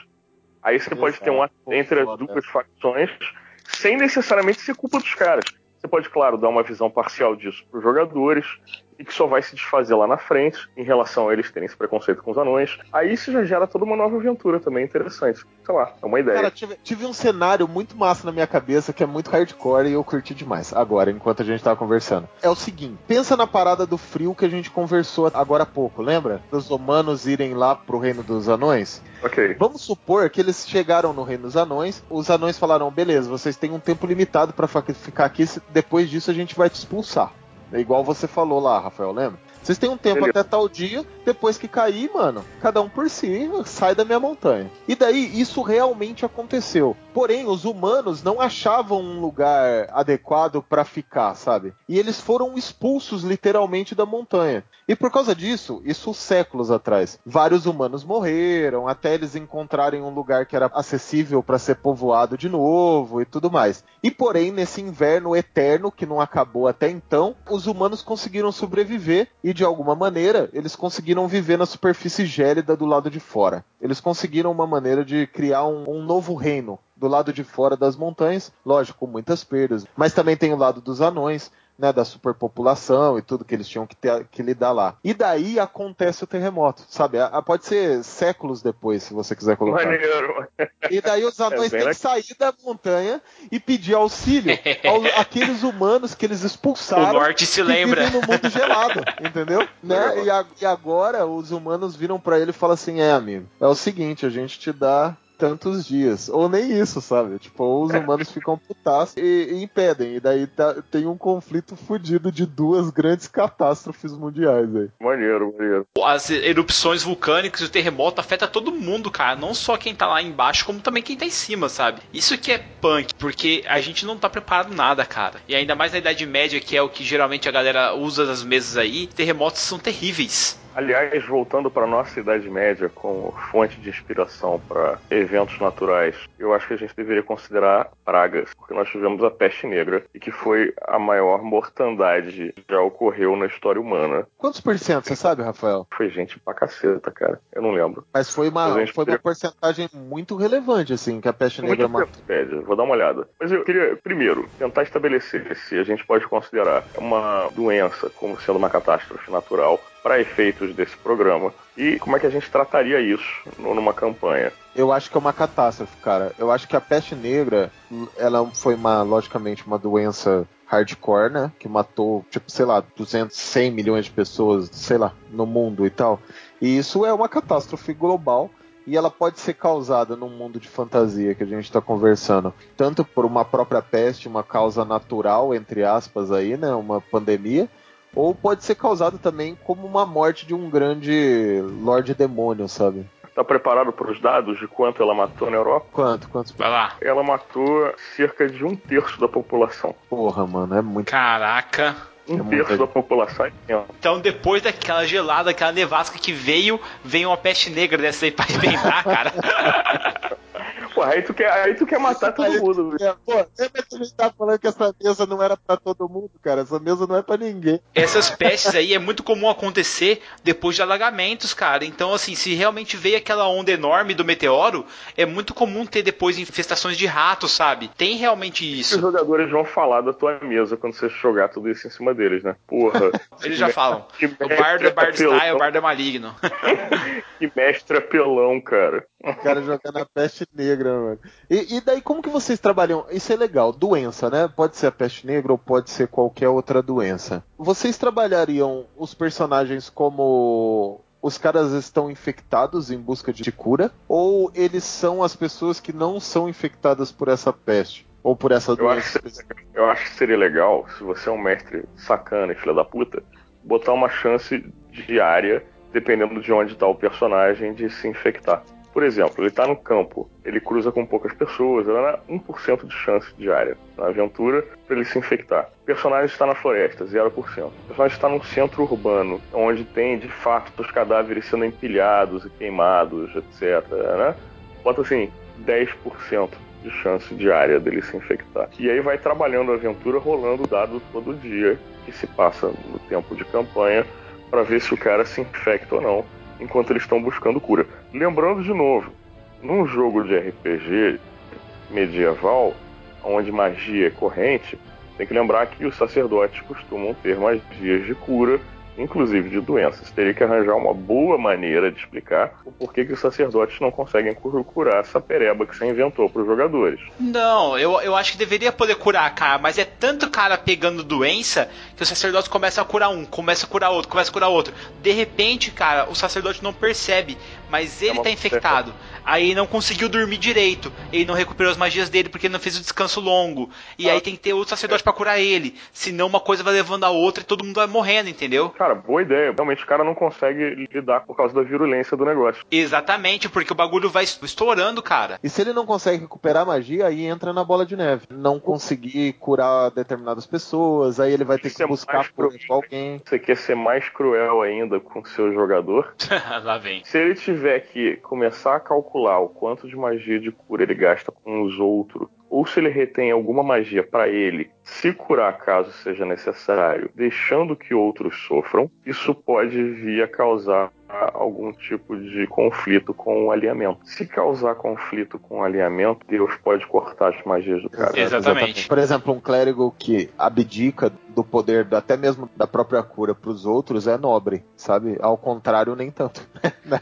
Aí você pode ter um entre as duas facções sem necessariamente ser culpa dos caras. Você pode, claro, dar uma visão parcial disso para os jogadores e que só vai se desfazer lá na frente em relação a eles terem esse preconceito com os anões. Aí isso já gera toda uma nova aventura também interessante. Sei lá, é uma ideia. Cara, tive, tive um cenário muito massa na minha cabeça que é muito hardcore e eu curti demais. Agora, enquanto a gente tava conversando. É o seguinte: pensa na parada do frio que a gente conversou agora há pouco, lembra? Dos humanos irem lá pro reino dos anões. ok. Vamos supor que eles chegaram no reino dos anões. Os anões falaram: beleza, vocês têm um tempo limitado pra fa- ficar aqui. Depois disso a gente vai te expulsar. É igual você falou lá, Rafael, lembra? Vocês têm um tempo Beleza. até tal dia, depois que cair, mano, cada um por si, sai da minha montanha. E daí, isso realmente aconteceu. Porém, os humanos não achavam um lugar adequado pra ficar, sabe? E eles foram expulsos literalmente da montanha. E por causa disso, isso séculos atrás, vários humanos morreram, até eles encontrarem um lugar que era acessível pra ser povoado de novo e tudo mais. E porém, nesse inverno eterno que não acabou até então, os humanos conseguiram sobreviver e de alguma maneira eles conseguiram viver na superfície gélida do lado de fora. Eles conseguiram uma maneira de criar um, um novo reino do lado de fora das montanhas, lógico, com muitas perdas, mas também tem o lado dos anões, né, da superpopulação e tudo que eles tinham que, ter, que lidar lá. E daí acontece o terremoto, sabe? A- a- pode ser séculos depois, se você quiser colocar. Maneiro. E daí os anões bem têm que sair da montanha e pedir auxílio ao- àqueles humanos que eles O expulsaram. norte se lembra. no mundo gelado, entendeu? Né? E, a- e agora os humanos viram pra ele e falam assim: é, amigo, é o seguinte, a gente te dá tantos dias. Ou nem isso, sabe? Tipo, ou os humanos ficam putaços e, e impedem. E daí tá- tem um conflito fudido de duas grandes catástrofes mundiais aí. Maneiro, maneiro. As erupções vulcânicas e o terremoto afeta todo mundo, cara. Não só quem tá lá embaixo, como também quem tá em cima, sabe? Isso que é punk, porque a gente não tá preparado nada, cara. E ainda mais na Idade Média, que é o que geralmente a galera usa nas mesas aí, terremotos são terríveis. Aliás, voltando para nossa Idade Média como fonte de inspiração para eventos naturais, eu acho que a gente deveria considerar pragas, porque nós tivemos a peste negra e que foi a maior mortandade que já ocorreu na história humana. Quantos por cento, você sabe, Rafael? Foi gente pra caceta, cara. Eu não lembro. Mas foi Mas uma, gente foi uma porcentagem muito relevante, assim, que a peste negra matou. Vou dar uma olhada. Mas eu queria, primeiro, tentar estabelecer se a gente pode considerar uma doença como sendo uma catástrofe natural para efeitos desse programa e como é que a gente trataria isso numa campanha. Eu acho que é uma catástrofe, cara. Eu acho que a peste negra, ela foi uma, logicamente, uma doença hardcore, né? Que matou, tipo, sei lá, 200, 100 milhões de pessoas, sei lá, no mundo e tal. E isso é uma catástrofe global. E ela pode ser causada num mundo de fantasia que a gente está conversando, tanto por uma própria peste, uma causa natural, entre aspas, aí, né? Uma pandemia, ou pode ser causada também como uma morte de um grande Lorde Demônio, sabe? Tá preparado para os dados de quanto ela matou na Europa? Quanto? Quantos? Vai lá. Ela matou cerca de um terço da população. Porra, mano, é muito. Caraca. Um É terço da população é. Então, depois daquela gelada, aquela nevasca que veio, vem uma peste negra dessa aí pra arrebentar, cara. Pô, aí tu quer, aí tu quer matar todo Aí- mundo. velho. É, pô, lembra que a gente tava falando que essa mesa não era pra todo mundo, cara? Essa mesa não é pra ninguém. Essas pestes aí é muito comum acontecer depois de alagamentos, cara. Então, assim, se realmente veio aquela onda enorme do meteoro, é muito comum ter depois infestações de ratos, sabe? Tem realmente Os isso. jogadores vão falar da tua mesa quando você jogar tudo isso em cima deles, né? Porra. Eles já falam. O bardo é bardo style, o bardo é maligno. Que mestre apelão, cara. O cara jogando a peste negra mano. E, e, daí, como que vocês trabalham? Isso é legal, doença, né? Pode ser a peste negra ou pode ser qualquer outra doença. Vocês trabalhariam os personagens como os caras estão infectados em busca de cura? Ou eles são as pessoas que não são infectadas por essa peste? Ou por essa doença? Eu acho, eu acho que seria legal, se você é um mestre sacana e filha da puta, botar uma chance diária, dependendo de onde está o personagem, de se infectar. Por exemplo, ele está no campo, ele cruza com poucas pessoas, ele dá 1% de chance diária na aventura para ele se infectar. O personagem está na floresta, 0%. O personagem está num centro urbano, onde tem de fato os cadáveres sendo empilhados e queimados, etc. Né? Bota assim, 10% de chance diária dele se infectar. E aí vai trabalhando a aventura, rolando dado todo dia que se passa no tempo de campanha para ver se o cara se infecta ou não enquanto eles estão buscando cura. Lembrando de novo, num jogo de RPG medieval, onde magia é corrente, tem que lembrar que os sacerdotes costumam ter magias de cura inclusive de doenças. Teria que arranjar uma boa maneira de explicar o porquê que os sacerdotes não conseguem curar essa pereba que você inventou para os jogadores. Não, eu, eu acho que deveria poder curar, cara, mas é tanto cara pegando doença que os sacerdotes começam a curar um, começa a curar outro, começa a curar outro. De repente, cara, o sacerdote não percebe, mas ele é tá infectado. Aí não conseguiu dormir direito. Ele não recuperou as magias dele porque ele não fez o descanso longo. E ah. aí tem que ter outro sacerdote para curar ele. Senão uma coisa vai levando a outra e todo mundo vai morrendo, entendeu? Cara, boa ideia. Realmente o cara não consegue lidar por causa da virulência do negócio. Exatamente, porque o bagulho vai estourando, cara. E se ele não consegue recuperar a magia, aí entra na bola de neve. Não conseguir curar determinadas pessoas, aí ele vai ter que buscar por alguém. Você quer ser mais cruel ainda com o seu jogador? Lá vem. Se ele tiver que começar a calcular o quanto de magia de cura ele gasta com os outros ou se ele retém alguma magia para ele se curar caso seja necessário, deixando que outros sofram, isso pode vir a causar algum tipo de conflito com o alinhamento. Se causar conflito com o alinhamento, Deus pode cortar as magias do cara. Exatamente. Por exemplo, um clérigo que abdica do poder até mesmo da própria cura para os outros é nobre, sabe? Ao contrário, nem tanto. Né?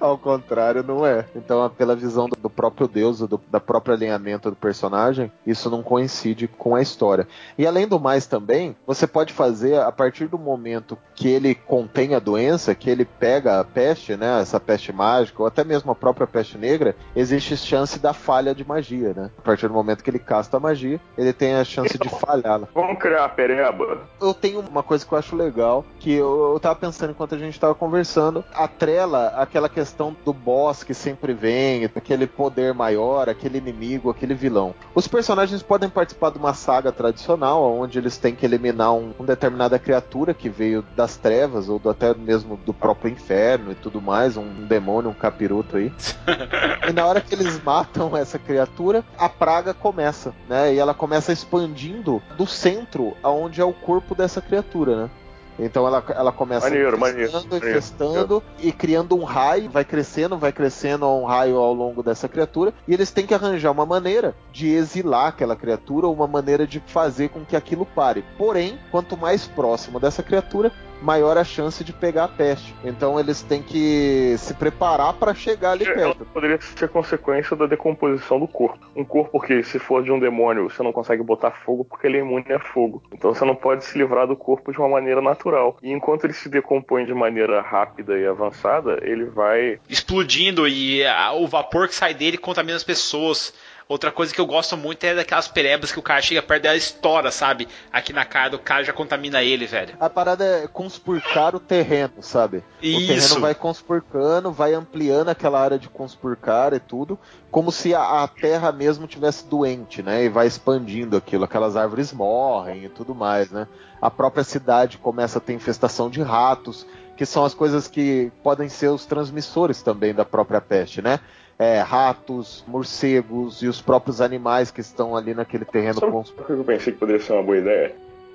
Ao contrário, não é. Então, pela visão do próprio Deus, do da próprio alinhamento do personagem, isso não coincide com a história. E além do mais também, você pode fazer a partir do momento que ele contém a doença, que ele pega a peste, né, essa peste mágica, ou até mesmo a própria peste negra, existe chance da falha de magia, né? A partir do momento que ele casta a magia, ele tem a chance de falhar. Vamos criar a pereba? Eu tenho uma coisa que eu acho legal, que eu, eu tava pensando enquanto a gente tava conversando, atrela aquela questão do boss que sempre vem, aquele poder maior, aquele inimigo, aquele vilão. Os personagens podem participar de uma saga tradicional, onde eles têm que eliminar um, uma determinada criatura que veio das trevas, ou do, até mesmo do próprio inferno e tudo mais, um, um demônio, um capiroto aí. e na hora que eles matam essa criatura, a praga começa, né? E ela começa expandindo do centro aonde é o corpo dessa criatura, né? Então ela, ela começa maneiro, infestando, maneiro, infestando maneiro. e criando um raio, vai crescendo, vai crescendo um raio ao longo dessa criatura, e eles têm que arranjar uma maneira de exilar aquela criatura, ou uma maneira de fazer com que aquilo pare. Porém, quanto mais próximo dessa criatura, maior a chance de pegar a peste. Então eles têm que se preparar para chegar ali perto. Ela poderia ser consequência da decomposição do corpo. Um corpo que, se for de um demônio, você não consegue botar fogo porque ele é imune a fogo. Então você não pode se livrar do corpo de uma maneira natural. E enquanto ele se decompõe de maneira rápida e avançada, ele vai explodindo e a, o vapor que sai dele contamina as pessoas. Outra coisa que eu gosto muito é daquelas perebas que o cara chega perto dela e estoura, sabe? Aqui na cara do cara já contamina ele, velho. A parada é conspurcar o terreno, sabe? Isso. O terreno vai conspurcando, vai ampliando aquela área de conspurcar e tudo, como se a, a terra mesmo tivesse doente, né? E vai expandindo aquilo, aquelas árvores morrem e tudo mais, né? A própria cidade começa a ter infestação de ratos, que são as coisas que podem ser os transmissores também da própria peste, né? é, ratos, morcegos e os próprios animais que estão ali naquele terreno. Sabe o que eu pensei que poderia ser uma boa ideia?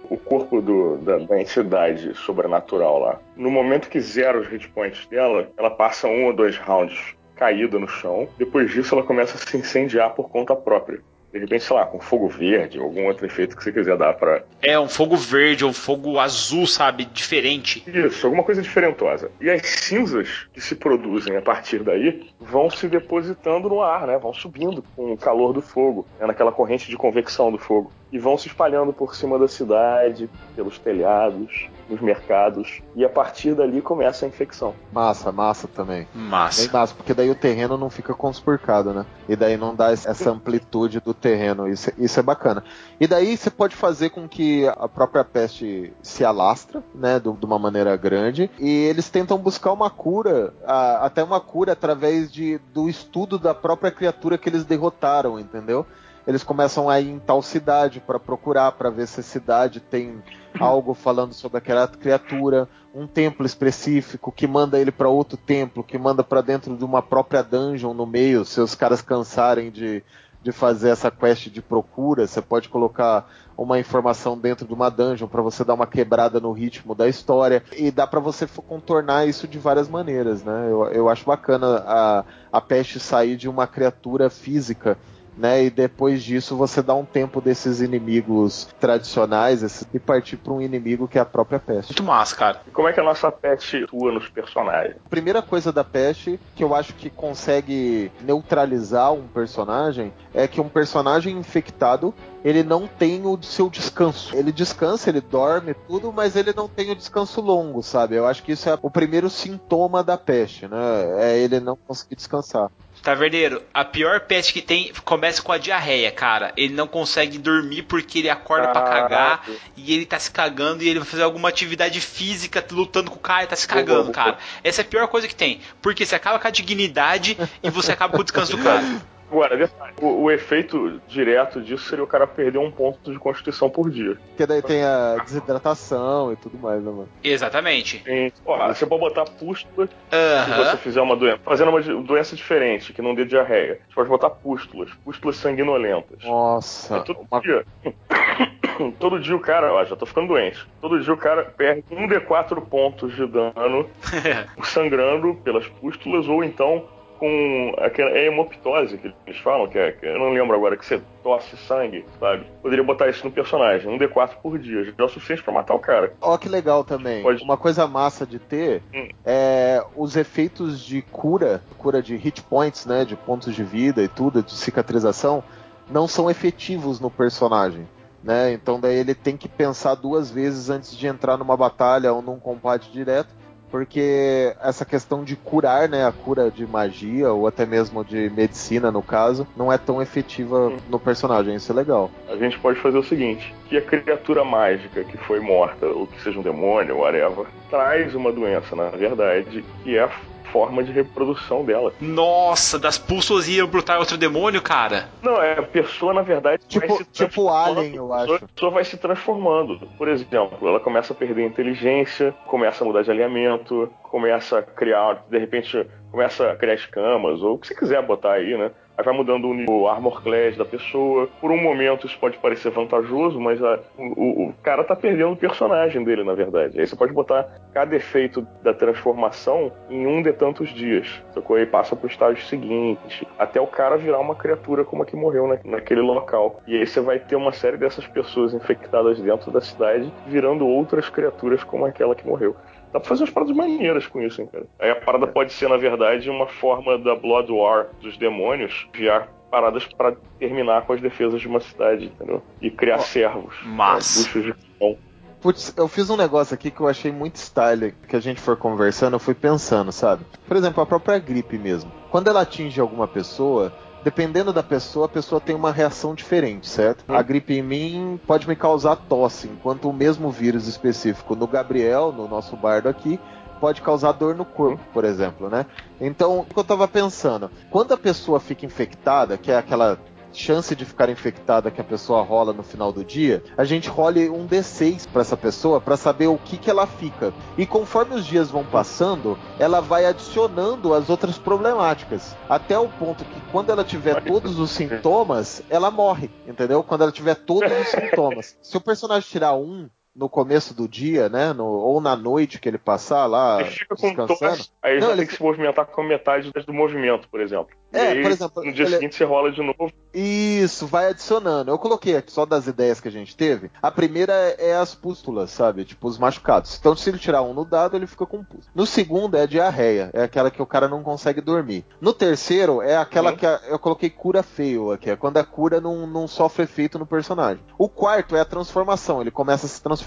O corpo do, da, da, entidade sobrenatural lá. No momento que zera os hit points dela, ela passa um ou dois rounds caída no chão. Depois disso, ela começa a se incendiar por conta própria. De repente, sei lá, com fogo verde, ou algum outro efeito que você quiser dar pra. É, um fogo verde, um fogo azul, sabe? Diferente. Isso, alguma coisa diferentosa. E as cinzas que se produzem a partir daí vão se depositando no ar, né? Vão subindo com o calor do fogo, né? naquela corrente de convecção do fogo. E vão se espalhando por cima da cidade, pelos telhados, nos mercados. E a partir dali começa a infecção. Massa, massa também. Massa. Bem massa, porque daí o terreno não fica conspurcado, né? E daí não dá essa amplitude do terreno. Isso, isso é bacana. E daí você pode fazer com que a própria peste se alastra, né? De, de uma maneira grande. E eles tentam buscar uma cura, a, até uma cura através de, do estudo da própria criatura que eles derrotaram, entendeu? Eles começam a ir em tal cidade para procurar, para ver se a cidade tem algo falando sobre aquela criatura, um templo específico que manda ele para outro templo, que manda para dentro de uma própria dungeon no meio, se os caras cansarem de, de fazer essa quest de procura, você pode colocar uma informação dentro de uma dungeon para você dar uma quebrada no ritmo da história. E dá para você contornar isso de várias maneiras, né? Eu, eu acho bacana a, a peste sair de uma criatura física né? E depois disso você dá um tempo desses inimigos tradicionais e partir para um inimigo que é a própria peste. Muito massa, cara. E como é que a nossa peste atua nos personagens? A primeira coisa da peste que eu acho que consegue neutralizar um personagem é que um personagem infectado ele não tem o seu descanso. Ele descansa, ele dorme, tudo, mas ele não tem o descanso longo, sabe? Eu acho que isso é o primeiro sintoma da peste, né? É ele não conseguir descansar. Taverneiro, a pior peste que tem começa com a diarreia, cara. Ele não consegue dormir porque ele acorda para cagar e ele tá se cagando e ele vai fazer alguma atividade física lutando com o cara e tá se cagando, cara. Essa é a pior coisa que tem. Porque você acaba com a dignidade e você acaba com o descanso do cara. Agora, detalhe, o, o, efeito direto disso seria o cara perder um ponto de constituição por dia. Porque daí tem a desidratação e tudo mais, né, mano? Exatamente. Sim. Ó, você pode botar pústula Uhum. se você fizer uma doença. Fazendo uma doença diferente, que não dê diarreia. Você pode botar pústulas. Pústulas sanguinolentas. Nossa. Aí todo uma- dia. Todo dia o cara, ó, já tô ficando doente. Todo dia o cara perde um D4 pontos de dano sangrando pelas pústulas ou então com aquela é hemoptose que eles falam, que, é, que eu não lembro agora, que você tosse sangue, sabe? Poderia botar isso no personagem, um D4 por dia, já é o suficiente pra matar o cara. Ó, que legal também. Pode. Uma coisa massa de ter Hum. é os efeitos de cura, cura de hit points, né? De pontos de vida e tudo, de cicatrização, não são efetivos no personagem. Né? Então daí ele tem que pensar duas vezes antes de entrar numa batalha ou num combate direto, porque essa questão de curar, né, a cura de magia ou até mesmo de medicina no caso, não é tão efetiva no personagem, isso é legal. A gente pode fazer o seguinte: que a criatura mágica que foi morta, ou que seja um demônio, whatever, traz uma doença, na verdade, que é a forma de reprodução dela. Nossa, das pústulas ia brotar outro demônio, cara. Não, é a pessoa, na verdade, vai Tipo, se tipo Alien, eu acho. A pessoa vai se transformando. Por exemplo, ela começa a perder a inteligência, começa a mudar de alinhamento, começa a criar, de repente, começa a criar escamas, ou o que você quiser botar aí, né? Aí vai mudando o nível armor class da pessoa. Por um momento isso pode parecer vantajoso, mas a- o, o- cara tá perdendo o personagem dele, na verdade. Aí você pode botar cada efeito da transformação em um de tantos dias. Sacou? Aí passa pro estágio seguinte. Até o cara virar uma criatura como a que morreu na- naquele local. E aí você vai ter uma série dessas pessoas infectadas dentro da cidade, virando outras criaturas como aquela que morreu. Dá pra fazer umas paradas maneiras com isso, hein, cara. Aí a parada pode ser, na verdade, uma forma da Blood War dos demônios enviar paradas pra terminar com as defesas de uma cidade, entendeu? E criar servos. Massa. né, de pão. Putz, eu fiz um negócio aqui que eu achei muito style, que a gente for conversando, eu fui pensando, sabe? Por exemplo, a própria gripe mesmo. Quando ela atinge alguma pessoa, dependendo da pessoa, a pessoa tem uma reação diferente, certo? A gripe em mim pode me causar tosse, enquanto o mesmo vírus específico no Gabriel, no nosso bardo aqui, pode causar dor no corpo, por exemplo, né? Então, o que eu tava pensando, quando a pessoa fica infectada, que é aquela chance de ficar infectada que a pessoa rola no final do dia, a gente role um D6 para essa pessoa para saber o que que ela fica. E conforme os dias vão passando, ela vai adicionando as outras problemáticas, até o ponto que quando ela tiver todos os sintomas, ela morre, entendeu? Quando ela tiver todos os sintomas. Se o personagem tirar um no começo do dia, né? No, ou na noite que ele passar lá Ele fica com todas, aí Não, ele tem que se movimentar com metade do movimento, por exemplo. É, aí, por exemplo, no dia ele- seguinte você rola de novo. Isso, vai adicionando. Eu coloquei aqui só das ideias que a gente teve. A primeira é é as pústulas, sabe? Tipo, os machucados. Então, se ele tirar um no dado, ele fica com pústula. No segundo é a diarreia. É aquela que o cara não consegue dormir. No terceiro é aquela Uhum. que a- eu coloquei cura feio aqui. É quando a cura não, não sofre efeito no personagem. O quarto é a transformação. Ele começa a se transformar,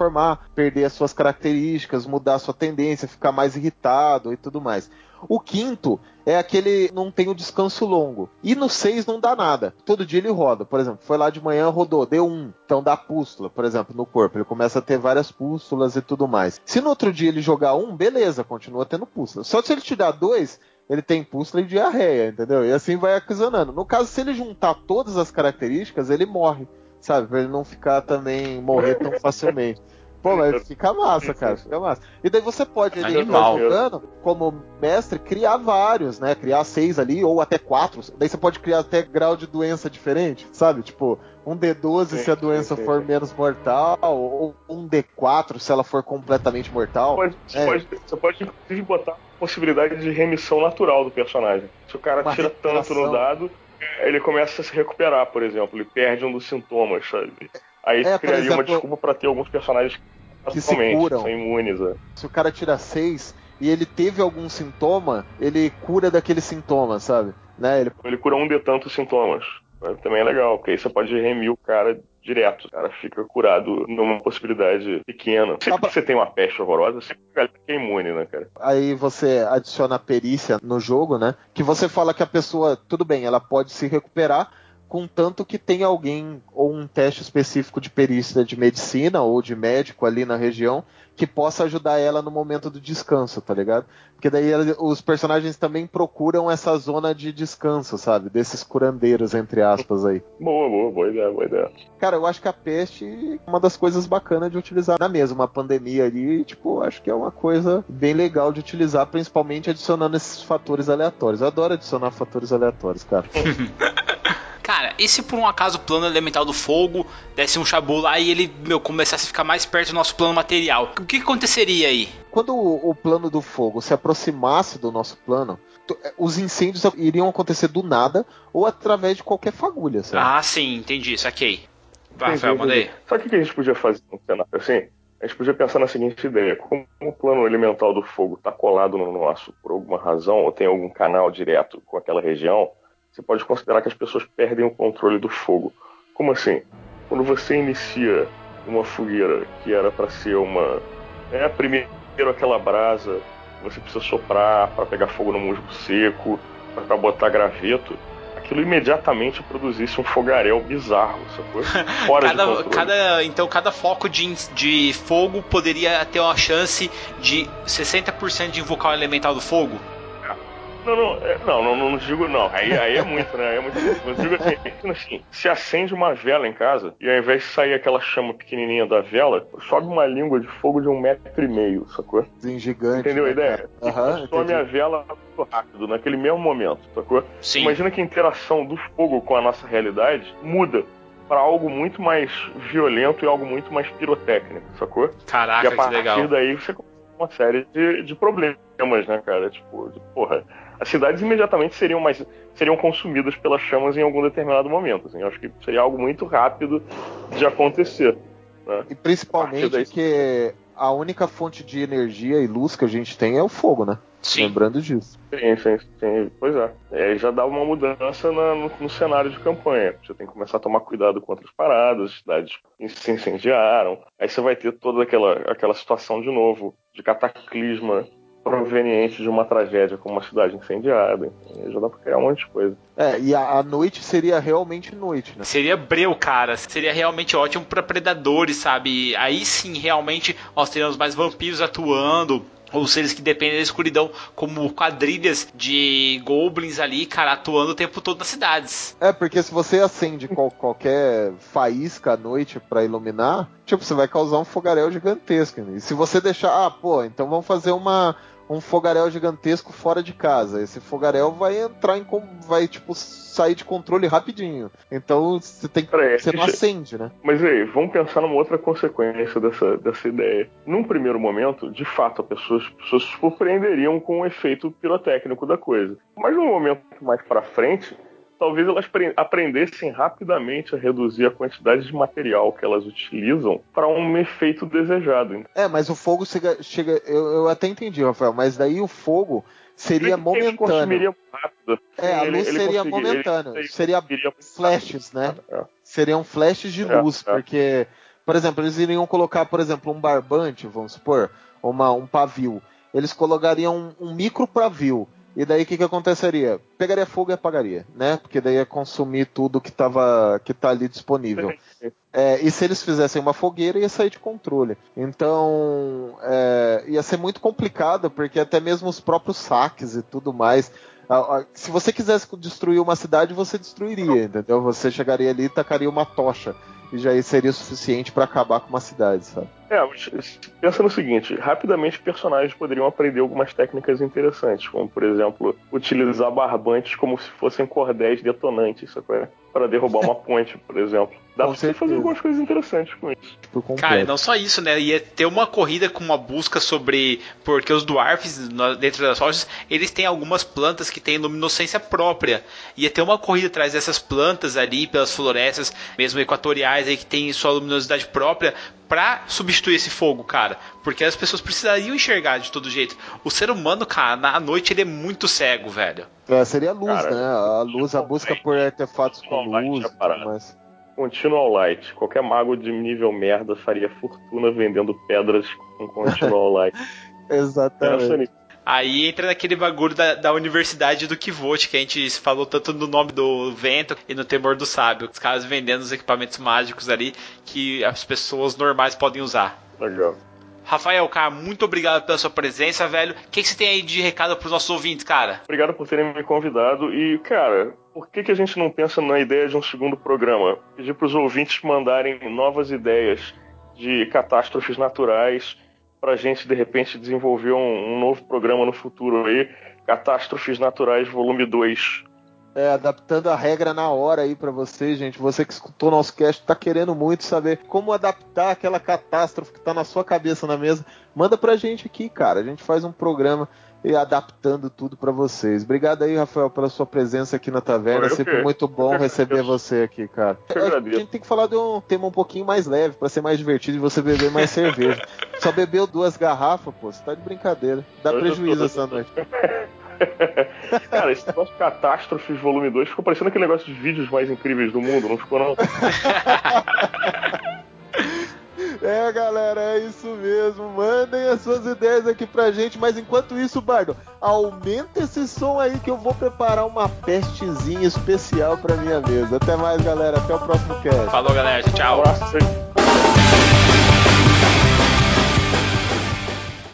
perder as suas características, mudar a sua tendência, ficar mais irritado e tudo mais. O quinto é aquele não tem o descanso longo. E no 6 não dá nada. Todo dia ele roda. Por exemplo, foi lá de manhã, rodou, deu um. Então dá pústula, por exemplo, no corpo. Ele começa a ter várias pústulas e tudo mais. Se no outro dia ele jogar um, beleza, continua tendo pústula. Só se ele te dar dois, ele tem pústula e diarreia, entendeu? E assim vai aprisionando. No caso, se ele juntar todas as características, ele morre. Sabe? Pra ele não ficar também morrer tão facilmente. Pô, mas fica massa, cara, fica massa. E daí você pode, ele tá jogando, como mestre, criar vários, né? Criar seis ali, ou até quatro. Daí você pode criar até grau de doença diferente, sabe? Tipo, um D12 Sim, se a doença sim, sim, for menos mortal, ou um D4 se ela for completamente mortal. Pode- você, É. pode, você pode, inclusive, botar a possibilidade de remissão natural do personagem. Se o cara Uma tira tanto recuperação. no dado, ele começa a se recuperar, por exemplo. Ele perde um dos sintomas, sabe? Aí É, criaria uma exemplo, desculpa pra ter alguns personagens que se curam. são imunes. é. Se o cara tira seis e ele teve algum sintoma, ele cura daquele sintoma, sabe? Né? Ele Ele cura um de tantos sintomas. Também é legal, porque aí você pode remir o cara direto. O cara fica curado numa possibilidade pequena. Sempre Dá pra- que você tem uma peste horrorosa, sempre a galera que é imune, né, cara? Aí você adiciona a perícia no jogo, né? Que você fala que a pessoa, tudo bem, ela pode se recuperar, contanto que tenha alguém ou um teste específico de perícia de medicina ou de médico ali na região que possa ajudar ela no momento do descanso, tá ligado? Porque daí ela- os personagens também procuram essa zona de descanso, sabe? Desses curandeiros, entre aspas aí. Boa, boa, boa ideia, boa ideia. Cara, eu acho que a peste é uma das coisas bacanas de utilizar na mesma uma pandemia ali, tipo, acho que é uma coisa bem legal de utilizar, principalmente adicionando esses fatores aleatórios. Eu adoro adicionar fatores aleatórios, cara. Cara, e se por um acaso o plano elemental do fogo desse um chabu lá e ele, meu, começasse a ficar mais perto do nosso plano material? O que aconteceria aí? Quando o, o plano do fogo se aproximasse do nosso plano, eh, os incêndios iriam acontecer do nada ou através de qualquer fagulha, sabe? Ah, sim, entendi, saquei. Vai, Entendi, Rafael, manda aí. Sabe o que que a gente podia fazer num cenário assim? A gente podia pensar na seguinte ideia: como o plano elemental do fogo está colado no nosso por alguma razão, ou tem algum canal direto com aquela região, você pode considerar que as pessoas perdem o controle do fogo. Como assim? Quando você inicia uma fogueira que era para ser uma. É, primeiro aquela brasa, você precisa soprar para pegar fogo no musgo seco, para botar graveto. Aquilo imediatamente produzisse um fogaréu bizarro, sacou? Fora de Cada, controle. cada, então, cada foco de, de fogo poderia ter uma chance de 60% de invocar o elemental do fogo? Não, não, é, não, não, não digo não. Aí, aí é muito, né? Aí é muito. Mas digo assim, assim, se acende uma vela em casa e ao invés de sair aquela chama pequenininha da vela, sobe uma língua de fogo de um metro e meio, sacou? Assim, gigante. Entendeu a né, ideia? cara? E Aham, consome entendi. a vela muito rápido, naquele mesmo momento, sacou? Sim. Imagina que a interação do fogo com a nossa realidade muda para algo muito mais violento e algo muito mais pirotécnico, sacou? e Caraca, a que partir legal. daí você começa uma série de, de problemas, né, cara? Tipo, de, porra, as cidades imediatamente seriam mais seriam consumidas pelas chamas em algum determinado momento. Assim. Eu acho que seria algo muito rápido de acontecer. Né? E principalmente daí- que a única fonte de energia e luz que a gente tem é o fogo, né? Sim. Lembrando disso. Sim, sim, sim. Pois é. E aí já dá uma mudança na- no, no cenário de campanha. Você tem que começar a tomar cuidado com outras paradas, as cidades se incendiaram. Aí você vai ter toda aquela, aquela situação de novo, de cataclisma proveniente de uma tragédia como uma cidade incendiada. Aí já dá pra criar um monte de coisa. É, e a, a noite seria realmente noite, né? Seria breu, cara. Seria realmente ótimo pra predadores, sabe? Aí sim, realmente, nós teríamos mais vampiros atuando. Ou seres que dependem da escuridão, como quadrilhas de goblins ali, cara, atuando o tempo todo nas cidades. É, porque se você acende qual- qualquer faísca à noite pra iluminar, tipo, você vai causar um fogaréu gigantesco. né? E se você deixar, ah, pô, então vamos fazer uma, um fogaréu gigantesco fora de casa. Esse fogaréu vai entrar em. vai, tipo, sair de controle rapidinho. Então você tem que. Você não acende, né? Mas aí, vamos pensar numa outra consequência dessa, dessa ideia. Num primeiro momento, de fato, as pessoas, as pessoas se surpreenderiam com o efeito pirotécnico da coisa. Mas num momento mais para frente, talvez elas aprendessem rapidamente a reduzir a quantidade de material que elas utilizam para um efeito desejado. É, mas o fogo chega. chega eu, eu até entendi, Rafael, mas daí o fogo seria momentâneo. Rápido. É, a luz ele, seria momentânea. Seria flashes, né? É. Seriam flashes de é, luz, é, porque, por exemplo, eles iriam colocar, por exemplo, um barbante, vamos supor, uma, um pavio. Eles colocariam um, um micro pavio e daí o que, que aconteceria? Pegaria fogo e apagaria, né? Porque daí ia consumir tudo que, tava, que tá ali disponível. É, e se eles fizessem uma fogueira, ia sair de controle. Então, é, ia ser muito complicado, porque até mesmo os próprios saques e tudo mais. Se você quisesse destruir uma cidade, você destruiria, entendeu? Você chegaria ali e tacaria uma tocha e já seria suficiente para acabar com uma cidade, sabe? É, pensa no seguinte: rapidamente personagens poderiam aprender algumas técnicas interessantes, como por exemplo, utilizar barbantes como se fossem cordéis detonantes, sacou? Para derrubar uma ponte, por exemplo. Dá com pra você fazer algumas coisas interessantes com isso. Cara, não só isso, né? Ia ter uma corrida com uma busca sobre. Porque os dwarfs, dentro das rochas, eles têm algumas plantas que têm luminescência própria. Ia ter uma corrida atrás dessas plantas ali, pelas florestas, mesmo equatoriais, aí, que tem sua luminosidade própria, para substituir esse fogo, cara. Porque as pessoas precisariam enxergar de todo jeito. O ser humano, cara, na noite ele é muito cego, velho. É, seria a luz, cara, né? A luz, a busca por artefatos com luz. Mas... Continual Light. Qualquer mago de nível merda faria fortuna vendendo pedras com Continual Light. Exatamente. Aí entra naquele bagulho da, da universidade do Kivot, que a gente falou tanto no nome do vento e no temor do sábio. Os caras vendendo os equipamentos mágicos ali que as pessoas normais podem usar. Legal. Rafael, cara, muito obrigado pela sua presença, velho. O que, que você tem aí de recado para os nossos ouvintes, cara? Obrigado por terem me convidado. E, cara, por que, que a gente não pensa na ideia de um segundo programa? Pedir para os ouvintes mandarem novas ideias de catástrofes naturais para a gente, de repente, desenvolver um, um novo programa no futuro aí. Catástrofes Naturais, volume 2 é, adaptando a regra na hora aí para você, gente. Você que escutou nosso cast, tá querendo muito saber como adaptar aquela catástrofe que tá na sua cabeça na mesa. Manda pra gente aqui, cara. A gente faz um programa e adaptando tudo para vocês. Obrigado aí, Rafael, pela sua presença aqui na taverna. É sempre muito bom receber você aqui, cara. A gente tem que falar de um tema um pouquinho mais leve, para ser mais divertido e você beber mais cerveja. Só bebeu duas garrafas, pô, você tá de brincadeira. Dá prejuízo essa noite. Cara, esse negócio de Catástrofes Volume 2 ficou parecendo aquele negócio de vídeos mais incríveis do mundo, não ficou não? É, galera, é isso mesmo. Mandem as suas ideias aqui pra gente. Mas enquanto isso, Bardo, aumenta esse som aí que eu vou preparar uma pestezinha especial pra minha mesa. Até mais, galera. Até o próximo cast. Falou, galera. Tchau. Um abraço.